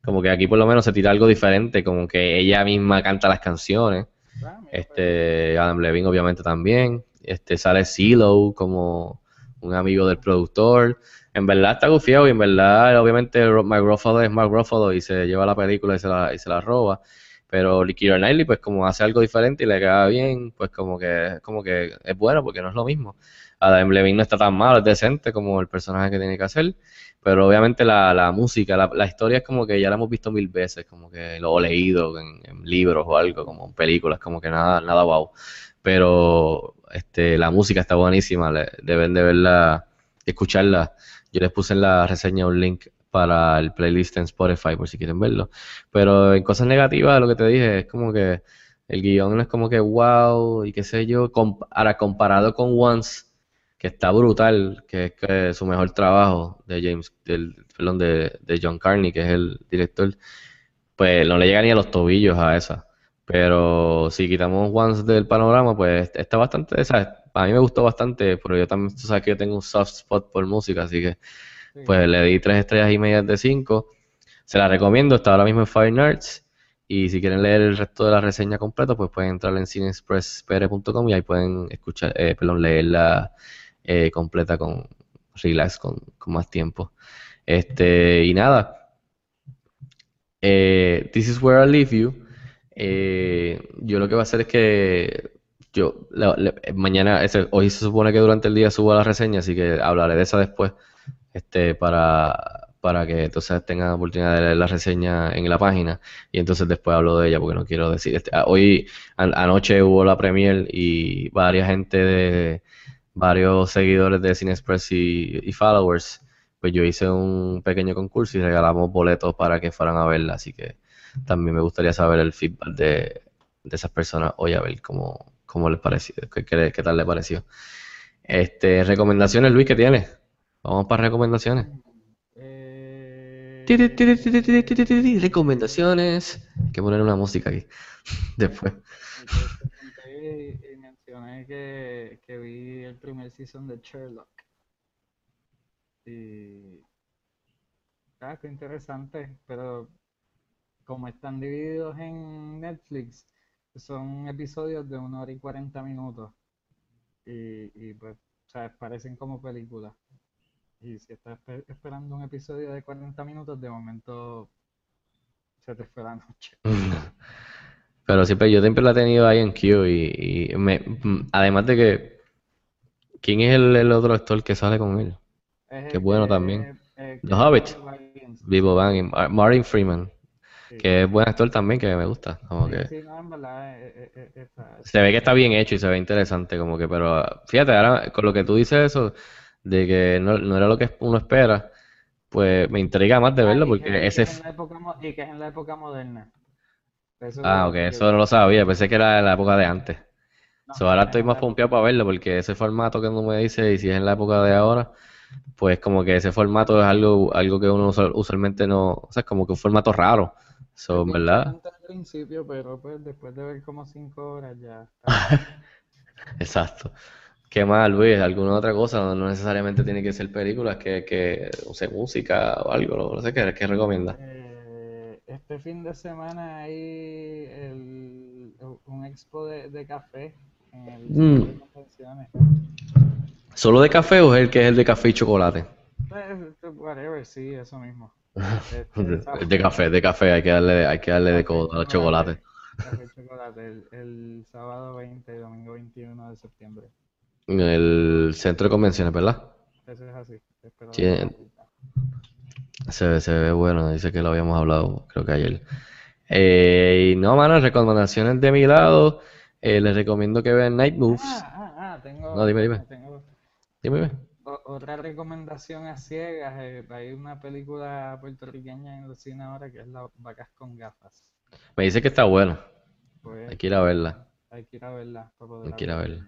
Como que aquí por lo menos se tira algo diferente, como que ella misma canta las canciones, Ah, mira, este, Adam Levine obviamente también, este, sale CeeLo como un amigo del productor, en verdad está gufiado y en verdad obviamente Mark Ruffalo es Mark Ruffalo y se lleva la película y se la, y se la roba, pero Keira Knightley pues como hace algo diferente y le queda bien, pues como que, como que es bueno porque no es lo mismo. Adam Levine no está tan malo, es decente como el personaje que tiene que hacer, pero obviamente la, la música, la, la historia es como que ya la hemos visto mil veces, como que lo he leído en, libros o algo, como en películas, como que nada, nada wow. Pero este, la música está buenísima, le- deben de verla, escucharla. Yo les puse en la reseña un link para el playlist en Spotify por si quieren verlo. Pero en cosas negativas, lo que te dije, es como que el guion no es como que wow y qué sé yo. Com- ahora, comparado con Once, que está brutal, que es que su mejor trabajo de James, del, perdón, de, de John Carney, que es el director, pues no le llega ni a los tobillos a esa. Pero si quitamos Once del panorama, pues está bastante, ¿sabes? A mí me gustó bastante, pero yo también, tú sabes que yo tengo un soft spot por música, así que Sí. Pues le di tres estrellas y media de cinco. Se la recomiendo, está ahora mismo en Fine Arts. Y si quieren leer el resto de la reseña completa, pues pueden entrar en cineexpresspr.com y ahí pueden escuchar, eh, perdón, leerla eh, completa con relax, con, con más tiempo. Este, y nada. Eh, This is where I leave you. Eh, yo lo que voy a hacer es que yo la- mañana, ese- hoy se supone que durante el día subo la reseña, así que hablaré de esa después, este, para, para que entonces tengan oportunidad de leer la reseña en la página y entonces después hablo de ella porque no quiero decir, este, ah, hoy an- anoche hubo la premier y varias gente de varios seguidores de Cinexpress y, y followers, pues yo hice un pequeño concurso y regalamos boletos para que fueran a verla. Así que también me gustaría saber el feedback de, de esas personas hoy a ver cómo, cómo les pareció, qué, qué, tal les pareció. Este, recomendaciones, Luis, ¿qué tienes? Vamos para recomendaciones. Recomendaciones. Hay que poner una música aquí. Después mencioné que, que vi el primer season de Sherlock. Y. Ah, qué interesante, pero como están divididos en Netflix, son episodios de una hora y 40 minutos. Y, y pues, sea, parecen como películas. Y si estás espe- esperando un episodio de 40 minutos, de momento se te fue la noche. Pero siempre, yo siempre la he tenido ahí en Q y, y me, mm, además de que, ¿quién es el, el otro actor que sale con él? Es Qué el bueno que- también. eh, The que Hobbit. Bilbo Baggins. Vivo Bang, Martin Freeman, Sí. que es buen actor también, que me gusta. Como Sí, que sí, no, en verdad, eh, eh, eh, se ve que está bien hecho y se ve interesante, como que, pero fíjate, ahora con lo que tú dices eso, de que no, no era lo que uno espera, pues me intriga más de verlo, porque que- y que ese... es en la época mo- y que es en la época moderna. Eso Ah, ok, que- eso no lo sabía, pensé que era en la época de antes. no, So, ahora es estoy más pompeado para verlo porque ese formato que tú me dices, y si es en la época de ahora, pues como que ese formato es algo, algo que uno usual- usualmente no, o sea, es como que un formato raro. So, ¿verdad? al principio, pero pues después de ver como cinco horas ya. Exacto. ¿Qué más, Luis? ¿Alguna otra cosa? No, no necesariamente tiene que ser películas, que, que, no sé, música o algo, no, no sé qué, qué recomiendas. Eh, este fin de semana hay el, un expo de, de café en el Mm. centro de convenciones. ¿Solo de café o es el que es el de café y chocolate? Pues, whatever, sí, eso mismo. De, Este, de café, de café, hay que darle, hay que darle de Café, codo a los chocolates. Café y chocolate, el, el sábado 20 y domingo 21 de septiembre. En el centro de convenciones, ¿verdad? Eso es así. Espero Sí, Se, ve- se ve bueno, dice que lo habíamos hablado, creo que ayer. Eh, y no, mano, recomendaciones de mi lado. eh, les recomiendo que vean Night Moves. Ah, ah, ah, tengo, No, dime, dime. tengo Dime, dime. otra recomendación a ciegas. eh, hay una película puertorriqueña en los cines ahora que es Las vacas con gafas. Me dice que está buena. Pues Hay que ir a verla. hay que ir a verla para poder Hay que ir a verla.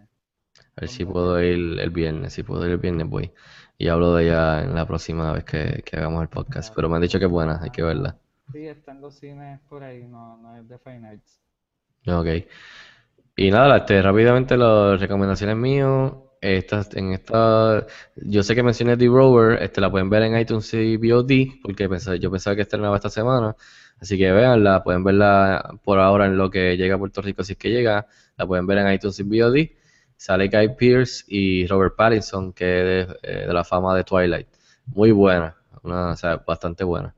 A ver si puedo ir el viernes. Si puedo ir el viernes, voy. Y hablo de ella en la próxima vez que, que hagamos el podcast. Pero me han dicho que es buena, hay que verla. Sí, está en los cines por ahí, no, no es de Fine Arts. Ok. Y nada, este, rápidamente las recomendaciones mías. Estas, en esta, yo sé que mencioné The Rover, este, la pueden ver en iTunes y VOD, porque pensé- yo pensaba que estrenaba esta semana. Así que véanla, pueden verla por ahora en lo que llega a Puerto Rico, si es que llega. La pueden ver en iTunes y VOD. Sale Guy Pearce y Robert Pattinson, que es de, eh, de la fama de Twilight. Muy buena, una, o sea, bastante buena.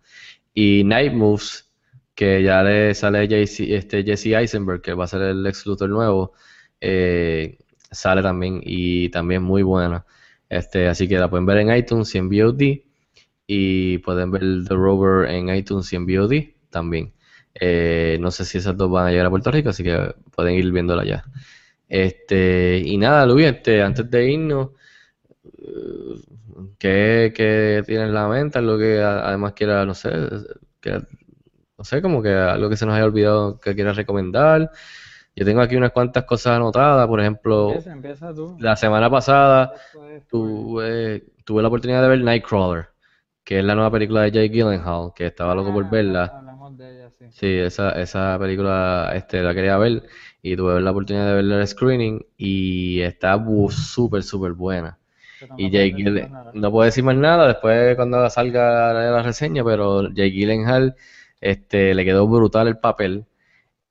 Y Night Moves, que ya le sale JC este, Jesse Eisenberg, que va a ser el Lex Luthor nuevo, eh, sale también y también muy buena. Este, así que la pueden ver en iTunes y en VOD y pueden ver The Rover en iTunes y en VOD también. Eh, no sé si esas dos van a llegar a Puerto Rico, así que pueden ir viéndola ya. Este, y nada, Luis, este, antes de irnos, ¿qué, qué tienes en la mente? Algo que además quiera, no sé, que, no sé, como que algo que se nos haya olvidado que quieras recomendar. Yo tengo aquí unas cuantas cosas anotadas, por ejemplo, Empieza, empieza tú. la semana pasada tuve, tuve la oportunidad de ver Nightcrawler, que es la nueva película de Jake Gyllenhaal, que estaba loco por Ah, verla. Hablamos de ella, sí. Sí, esa, esa película este, la quería ver y tuve la oportunidad de verla en el screening y está súper, súper buena. Pero Y no Gyllen- nada. no puedo decir más nada después cuando salga la, la reseña, pero Jay Gyllenhaal este, le quedó brutal el papel.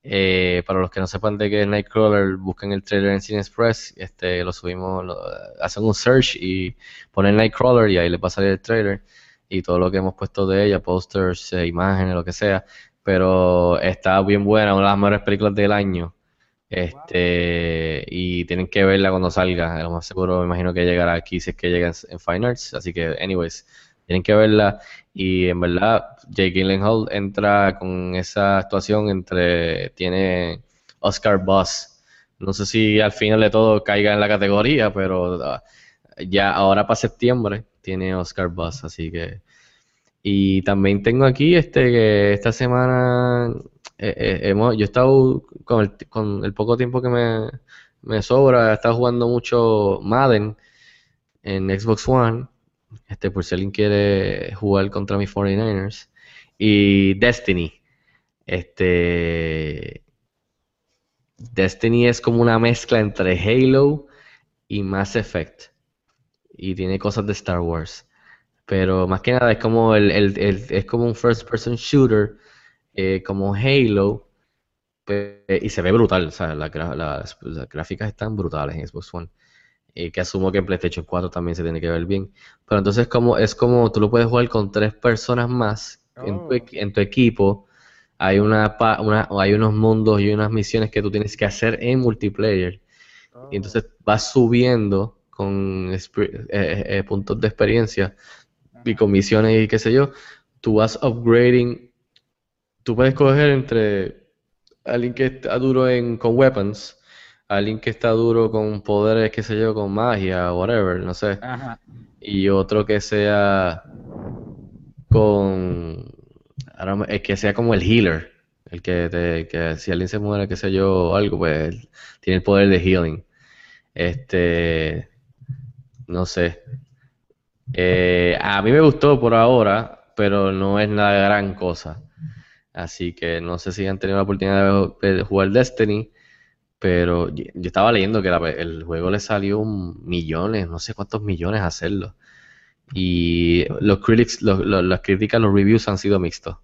Eh, para los que no sepan de qué es Nightcrawler, busquen el trailer en Cine Express, este, lo subimos, lo- hacen un search y ponen Nightcrawler y ahí les va a salir el trailer y todo lo que hemos puesto de ella, posters, eh, imágenes, lo que sea, pero está bien buena, una de las mejores películas del año. Este, y tienen que verla cuando salga. Lo más seguro me imagino que llegará aquí si es que llega en, en Fine Arts. Así que, anyways, tienen que verla. Y en verdad, Jake Gyllenhaal entra con esa actuación entre, tiene Oscar Buzz. No sé si al final de todo caiga en la categoría, pero ah, ya ahora para septiembre tiene Oscar Buzz. Así que, y también tengo aquí este que esta semana eh, eh, yo he estado con el, poco tiempo que me, sobra, he estado jugando mucho Madden en Xbox One, este por si alguien quiere jugar contra mis 49ers, y Destiny. Este Destiny es como una mezcla entre Halo y Mass Effect. Y tiene cosas de Star Wars. Pero más que nada es como el- es como un first person shooter, eh, como Halo, pe- y se ve brutal, o sea, la las, las gráficas están brutales en Xbox One. eh, que asumo que en PlayStation 4 también se tiene que ver bien. Pero entonces como, es como tú lo puedes jugar con tres personas más en tu, Oh. en tu equipo. Hay una, una- hay unos mundos y unas misiones que tú tienes que hacer en multiplayer. Y entonces vas subiendo con eh, puntos de experiencia y con misiones y qué sé yo. Tú vas upgrading. Tú puedes coger entre alguien que está duro en, con weapons, alguien que está duro con poderes, qué sé yo, con magia, whatever, no sé. Ajá. Y otro que sea con. ahora eh, que sea como el healer. El que, te, que si alguien se muere, qué sé yo, o algo, pues tiene el poder de healing. Este. No sé. Eh, a mí me gustó por ahora, pero no es la gran cosa. Así que no sé si han tenido la oportunidad de, de jugar Destiny, pero yo, estaba leyendo que la- el juego le salió un millones, no sé cuántos millones hacerlo. Y los critics, los- los- las críticas, los reviews han sido mixtos.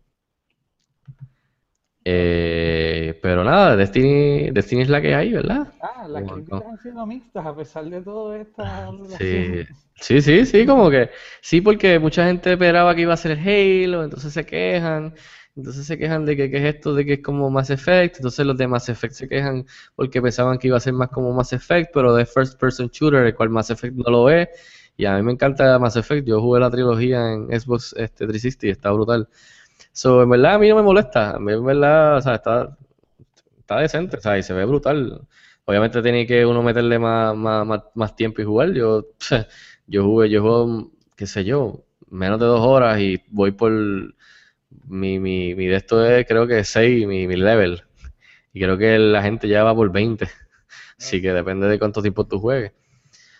Eh, pero nada, Destiny, Destiny es la que hay, ¿verdad? Ah, las críticas han sido mixtas a pesar de todo esta Sí, sí, sí, sí, como que sí, porque mucha gente esperaba que iba a ser Halo, entonces se quejan, entonces se quejan de que, que es esto de que es como Mass Effect, entonces los de Mass Effect se quejan porque pensaban que iba a ser más como Mass Effect, pero de First Person Shooter, el cual Mass Effect no lo es, y a mí me encanta Mass Effect, yo jugué la trilogía en Xbox este, 360 y está brutal. So, en verdad a mí no me molesta, a mí en verdad, o sea, está, está decente, o sea, y se ve brutal. Obviamente tiene que uno meterle más, más, más, más tiempo y jugar. Yo, yo jugué, yo juego, qué sé yo, menos de dos horas y voy por mi, mi, mi de esto es creo que 6, mi, mi level. Y creo que la gente ya va por 20. Así que depende de cuánto tiempo tú juegues.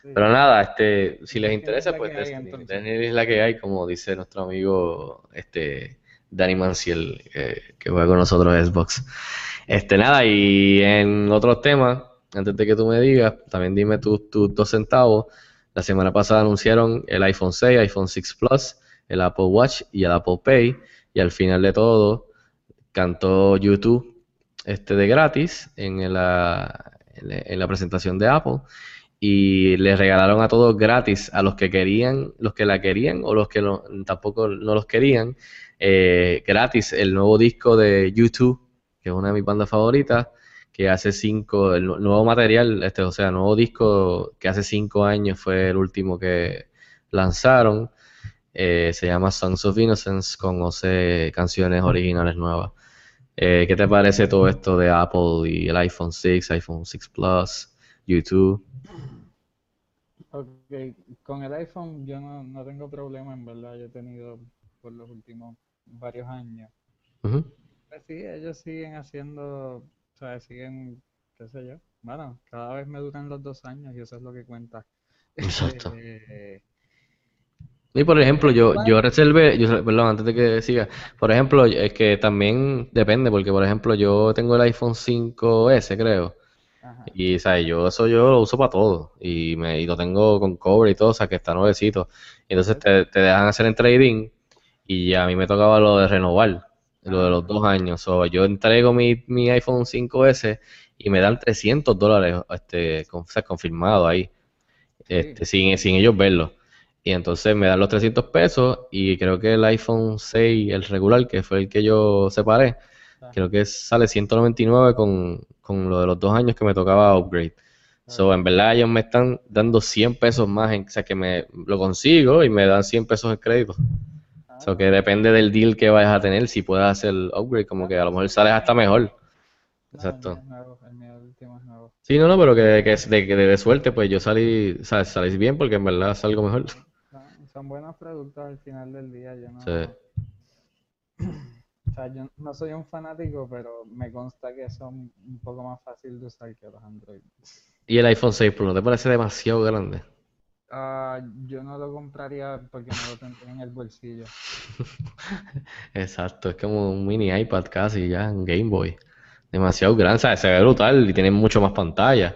Pero nada, este, si les interesa, pues hay, Destiny. es la que hay, como dice nuestro amigo este Danny Manciel, que, que juega con nosotros en Xbox. Este, nada, y en otros temas, antes de que tú me digas, también dime tus tus dos centavos. La semana pasada anunciaron el iPhone 6, iPhone 6 Plus, el Apple Watch y el Apple Pay. Y al final de todo, cantó YouTube este de gratis en la, en la- en la presentación de Apple y le regalaron a todos gratis a los que querían, los que la querían o los que tampoco no los querían, eh, gratis el nuevo disco de YouTube, que es una de mis bandas favoritas, que hace cinco, el nu- nuevo material, este, o sea, nuevo disco que hace cinco años fue el último que lanzaron. Eh, se llama Songs of Innocence con 11 canciones originales nuevas. Eh, ¿qué te parece todo esto de Apple y el iPhone 6, iPhone 6 Plus, YouTube? Ok, con el iPhone yo no, no tengo problema, en verdad, yo he tenido por los últimos varios años. Pues sí, ellos siguen haciendo, o sea, siguen, qué sé yo, bueno, cada vez me duran los dos años y eso es lo que cuenta. Exacto. Eh, Y por ejemplo, yo, yo reservé, yo, perdón, antes de que siga, por ejemplo, es que también depende, porque por ejemplo, yo tengo el iPhone 5S, creo, Ajá. Y, ¿sabes? Yo eso yo lo uso para todo. Y, me, y lo tengo con cobre y todo, o sea, que está nuevecito. Y entonces te, te dejan hacer en trading y ya a mí me tocaba lo de renovar, lo de los dos años. So, yo entrego mi, mi iPhone 5S y me dan 300 dólares este, con- o sea, confirmado ahí, este, sin, sin ellos verlo. Y entonces me dan los 300 pesos y creo que el iPhone 6, el regular, que fue el que yo separé, creo que sale 199 con, con lo de los dos años que me tocaba upgrade. So, en verdad ellos me están dando 100 pesos más, en, o sea que me lo consigo y me dan 100 pesos en crédito. Ah, So, que depende del deal que vayas a tener, si puedes hacer el upgrade, como que a lo mejor sales hasta mejor. Exacto. Sí, no, no, pero que, que de, suerte, pues yo salí, o sea, salí bien porque en verdad salgo mejor. Son, buenos productos al final del día. Yo no, Sí. o sea, yo no soy un fanático, pero me consta que son un poco más fáciles de usar que los Android. Y el iPhone 6 Pro, ¿no te parece demasiado grande? Ah, yo no lo compraría porque no lo tendría en el bolsillo. Exacto, es como un mini iPad casi ya, un Game Boy. Demasiado grande, ¿sabes? Se ve brutal y tiene mucho más pantalla,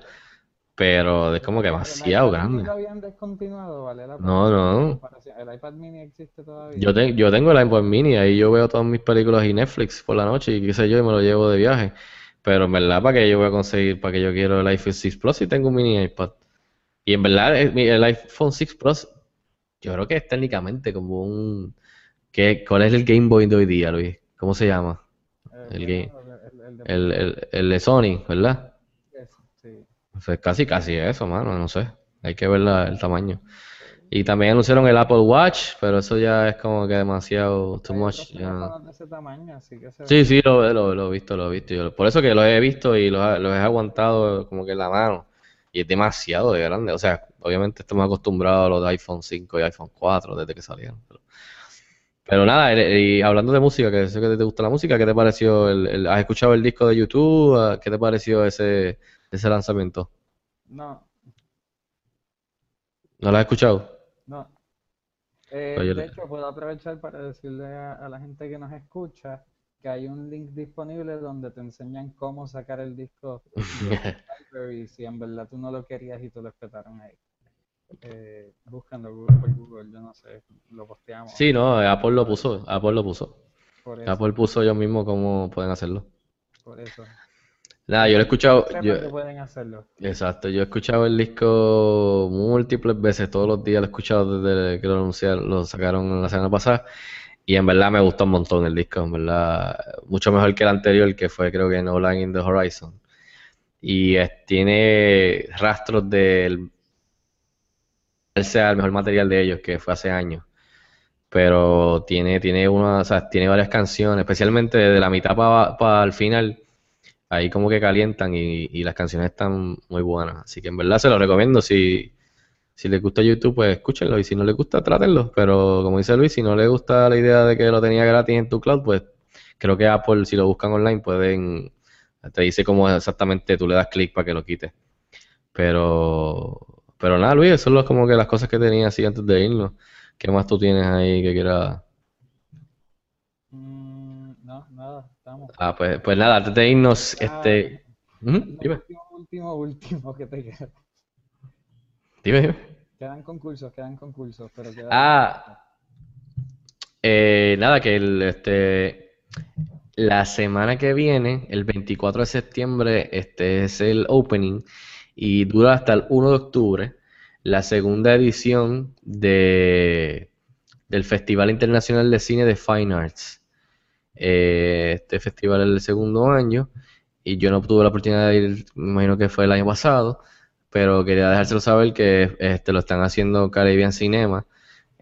pero es como que demasiado iPad grande. lo habían descontinuado, ¿vale? La No, no. El iPad mini existe todavía. Yo, te- yo tengo el iPod mini, ahí yo veo todas mis películas y Netflix por la noche y qué sé yo, y me lo llevo de viaje. Pero en verdad, ¿para qué yo voy a conseguir? ¿Para qué yo quiero el iPhone 6 Plus si tengo un mini iPad? Y en verdad, el, mi- el iPhone 6 Plus, yo creo que es técnicamente como un... ¿qué, cuál es el Game Boy de hoy día, Luis? ¿Cómo se llama? Eh, el El, el, el de Sony, ¿verdad? Es- sí. O sea, casi, casi eso, mano, no sé. Hay que ver la- el tamaño. Y también anunciaron el Apple Watch, pero eso ya es como que demasiado, too much. ya. teléfonos de ese tamaño, así que se Sí, sí, lo, lo, lo he visto, lo he visto. Yo- por eso que lo he visto y los, los he aguantado como que en la mano. Y es demasiado de grande. O sea, obviamente estamos acostumbrados a los de iPhone 5 y iPhone 4 desde que salieron. Pero, pero nada, y hablando de música, que sé que te gusta la música, ¿qué te pareció? El, el- ¿has escuchado el disco de YouTube? Ah, ¿Qué te pareció ese, ese lanzamiento? No, ¿No lo has escuchado? no. Eh, Oye, de hecho, puedo aprovechar para decirle a, a la gente que nos escucha que hay un link disponible donde te enseñan cómo sacar el disco library si en verdad tú no lo querías y te lo explotaron ahí. Eh, por Google, yo no sé, lo posteamos Sí, no, Apple lo puso, Apple lo puso. Apple puso ellos mismos cómo pueden hacerlo. por eso. Nada, yo lo he escuchado, Sepan yo, que pueden hacerlo. exacto, yo he escuchado el disco múltiples veces, todos los días lo he escuchado desde que lo anunciaron, lo sacaron la semana pasada, y en verdad me gustó un montón el disco, en verdad, mucho mejor que el anterior, que fue creo que No Line in the Horizon. Y es- tiene rastros del sea el mejor material de ellos, que fue hace años. Pero tiene, tiene una, o sea, tiene varias canciones, especialmente de la mitad para el final, ahí como que calientan y, las canciones están muy buenas. Así que en verdad se los recomiendo. Si, si les gusta YouTube, pues escúchenlo. Y si no les gusta, trátenlo. Pero como dice Luis, si no les gusta la idea de que lo tenía gratis en tu cloud, pues creo que Apple, si lo buscan online, pueden, te dice cómo exactamente tú le das clic para que lo quites. Pero, pero nada, Luis, eso es lo- como que las cosas que tenía así antes de irnos. ¿Qué más tú tienes ahí que quieras? Ah, pues, pues nada, antes de irnos, este... Ujú, Lo dime, último, último, último que te queda. dime, dime. Quedan concursos, quedan concursos, pero quedan Ah, eh, nada, que el, este, la semana que viene, el 24 de septiembre, este es el opening y dura hasta el 1 de octubre, la segunda edición de, del Festival Internacional de Cine de Fine Arts. Eh, este festival es el segundo año y yo no tuve la oportunidad de ir, me imagino que fue el año pasado, pero quería dejárselo saber que este, lo están haciendo Caribbean Cinema.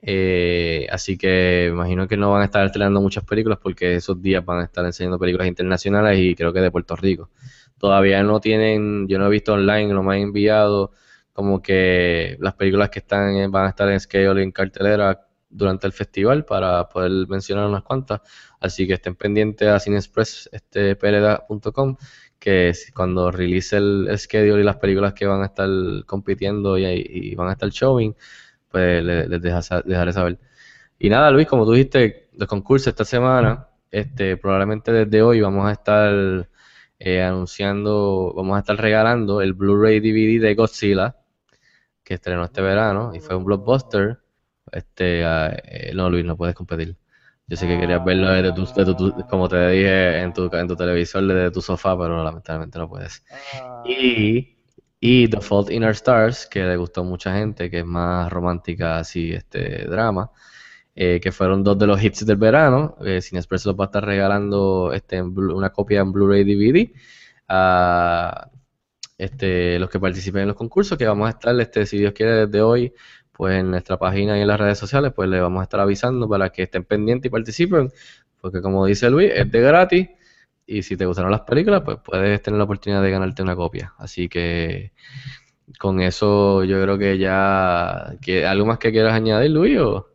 Eh, así que imagino que no van a estar estrenando muchas películas porque esos días van a estar enseñando películas internacionales y creo que de Puerto Rico. Todavía no tienen, yo no he visto online, no me han enviado como que las películas que están en- van a estar en schedule en cartelera durante el festival para poder mencionar unas cuantas. Así que estén pendientes a Cinexpress, este, que cuando release el, schedule y las películas que van a estar compitiendo y, van a estar showing, pues le- les, deja dejaré saber. Y nada, Luis, como tú dijiste, los concursos esta semana, este, probablemente desde hoy vamos a estar eh, anunciando, vamos a estar regalando el Blu-ray DVD de Godzilla, que estrenó este verano y fue un blockbuster. Este, ah, eh, no, Luis, no puedes competir. Yo sé que querías verlo desde tu, de tu- como te dije en tu, en tu televisor, desde tu sofá, pero lamentablemente no puedes. Ah, Y, y The Fault in Our Stars, que le gustó a mucha gente, que es más romántica, así, este drama, eh, que fueron dos de los hits del verano. Eh, Cine Express los va a estar regalando este, en Blu- una copia en Blu-ray DVD a este, los que participen en los concursos, que vamos a estar, este, si Dios quiere, desde hoy, pues en nuestra página y en las redes sociales, pues le vamos a estar avisando para que estén pendientes y participen, porque como dice Luis, es de gratis. Y si te gustaron las películas, pues puedes tener la oportunidad de ganarte una copia. Así que con eso yo creo que ya... que ¿Algo más que quieras añadir, Luis? O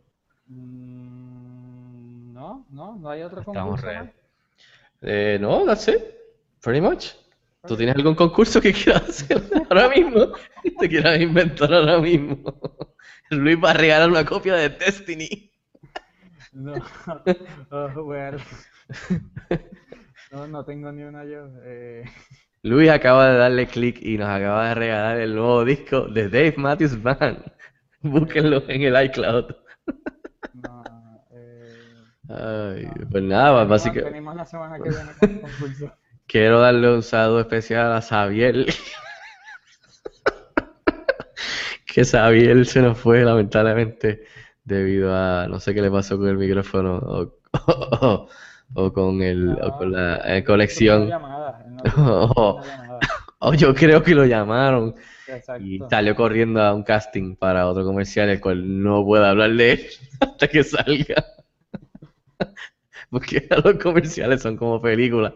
mm, no, no, no hay otro estamos concurso. Eh, no, that's it. Pretty much. ¿Tú tienes algún concurso que quieras hacer ahora mismo? Te quieras inventar ahora mismo. Luis va a regalar una copia de Destiny. No, oh, bueno. No, no tengo ni una yo. Eh, Luis acaba de darle clic y nos acaba de regalar el nuevo disco de Dave Matthews Band. Búsquenlo en el iCloud. no, eh, Ay, pues nada, básicamente venimos la semana que viene con el concurso. quiero darle un saludo especial a Xavier. Que Xavier se nos fue lamentablemente debido a no sé qué le pasó con el micrófono o, o- o con el o con la eh, conexión. no tuvo Oh, yo creo que lo llamaron y salió corriendo a un casting para otro comercial, el cual no puedo hablar de él hasta que salga. Porque los comerciales son como películas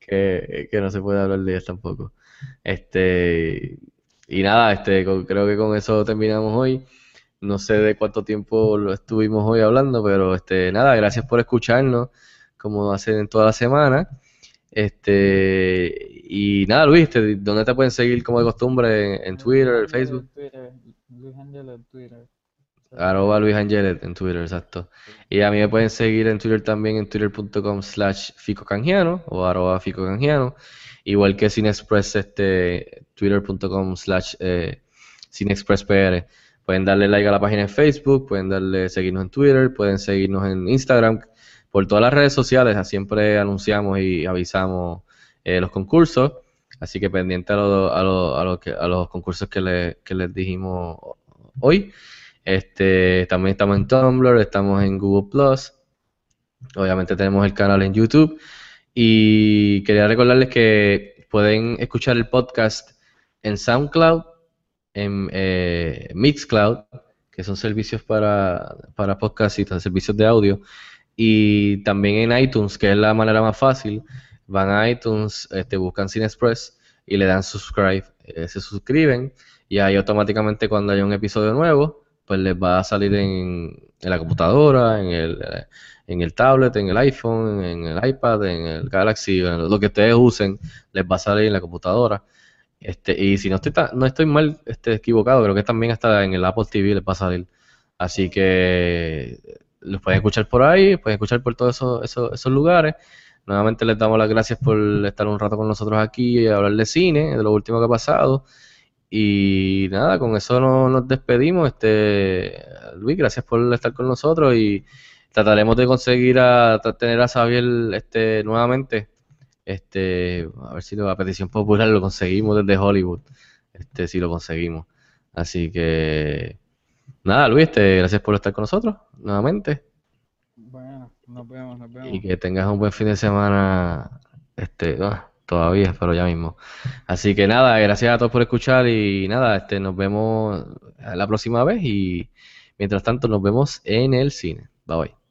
que, que no se puede hablar de ellas tampoco. Este, y nada, este, con- creo que con eso terminamos hoy. No sé de cuánto tiempo lo estuvimos hoy hablando, pero este, nada, gracias por escucharnos, como hacen toda la semana. Este, y nada, Luis, este, ¿dónde te pueden seguir como de costumbre? ¿En, en Twitter, Ángel Facebook? en Twitter, Luis Ángel en Twitter. Arroba Luis Angelet en Twitter, exacto. Y a mí me pueden seguir en Twitter también en twitter.com slash ficocangiano o arroba ficocangiano. Igual que Cinexpress, este, twitter.com slash eh, cinexpresspr. Pueden darle like a la página en Facebook, pueden darle seguirnos en Twitter, pueden seguirnos en Instagram, por todas las redes sociales. Siempre anunciamos y avisamos eh, los concursos. Así que pendiente a, lo- a, lo- a, lo que- a los concursos que, le- que les dijimos hoy. Este, también estamos en Tumblr, estamos en Google Plus. Obviamente tenemos el canal en YouTube. Y quería recordarles que pueden escuchar el podcast en SoundCloud, en eh, Mixcloud, que son servicios para, para podcast y servicios de audio. Y también en iTunes, que es la manera más fácil. Van a iTunes, este, buscan Cine Express y le dan subscribe. eh, se suscriben y ahí automáticamente cuando haya un episodio nuevo, pues les va a salir en, la computadora, en el, en el tablet, en el iPhone, en el iPad, en el Galaxy, lo que ustedes usen, les va a salir en la computadora. Este, y si no estoy, ta- no estoy mal este, equivocado, creo que también hasta en el Apple TV les va a salir. Así que los pueden escuchar por ahí, pueden escuchar por todos esos, esos, esos lugares. Nuevamente les damos las gracias por estar un rato con nosotros aquí y hablar de cine, de lo último que ha pasado. Y nada, con eso no- nos despedimos. Este, Luis, gracias por estar con nosotros y trataremos de conseguir a, tener a Xavier este, nuevamente. Este, a ver si lo- a petición popular lo conseguimos desde Hollywood. Este, si lo conseguimos. Así que nada, Luis, este, gracias por estar con nosotros nuevamente. Bueno, nos vemos, nos vemos. Y que tengas un buen fin de semana, este, ah, todavía, pero ya mismo. Así que nada, gracias a todos por escuchar y nada, este, nos vemos la próxima vez y mientras tanto nos vemos en el cine. Bye bye.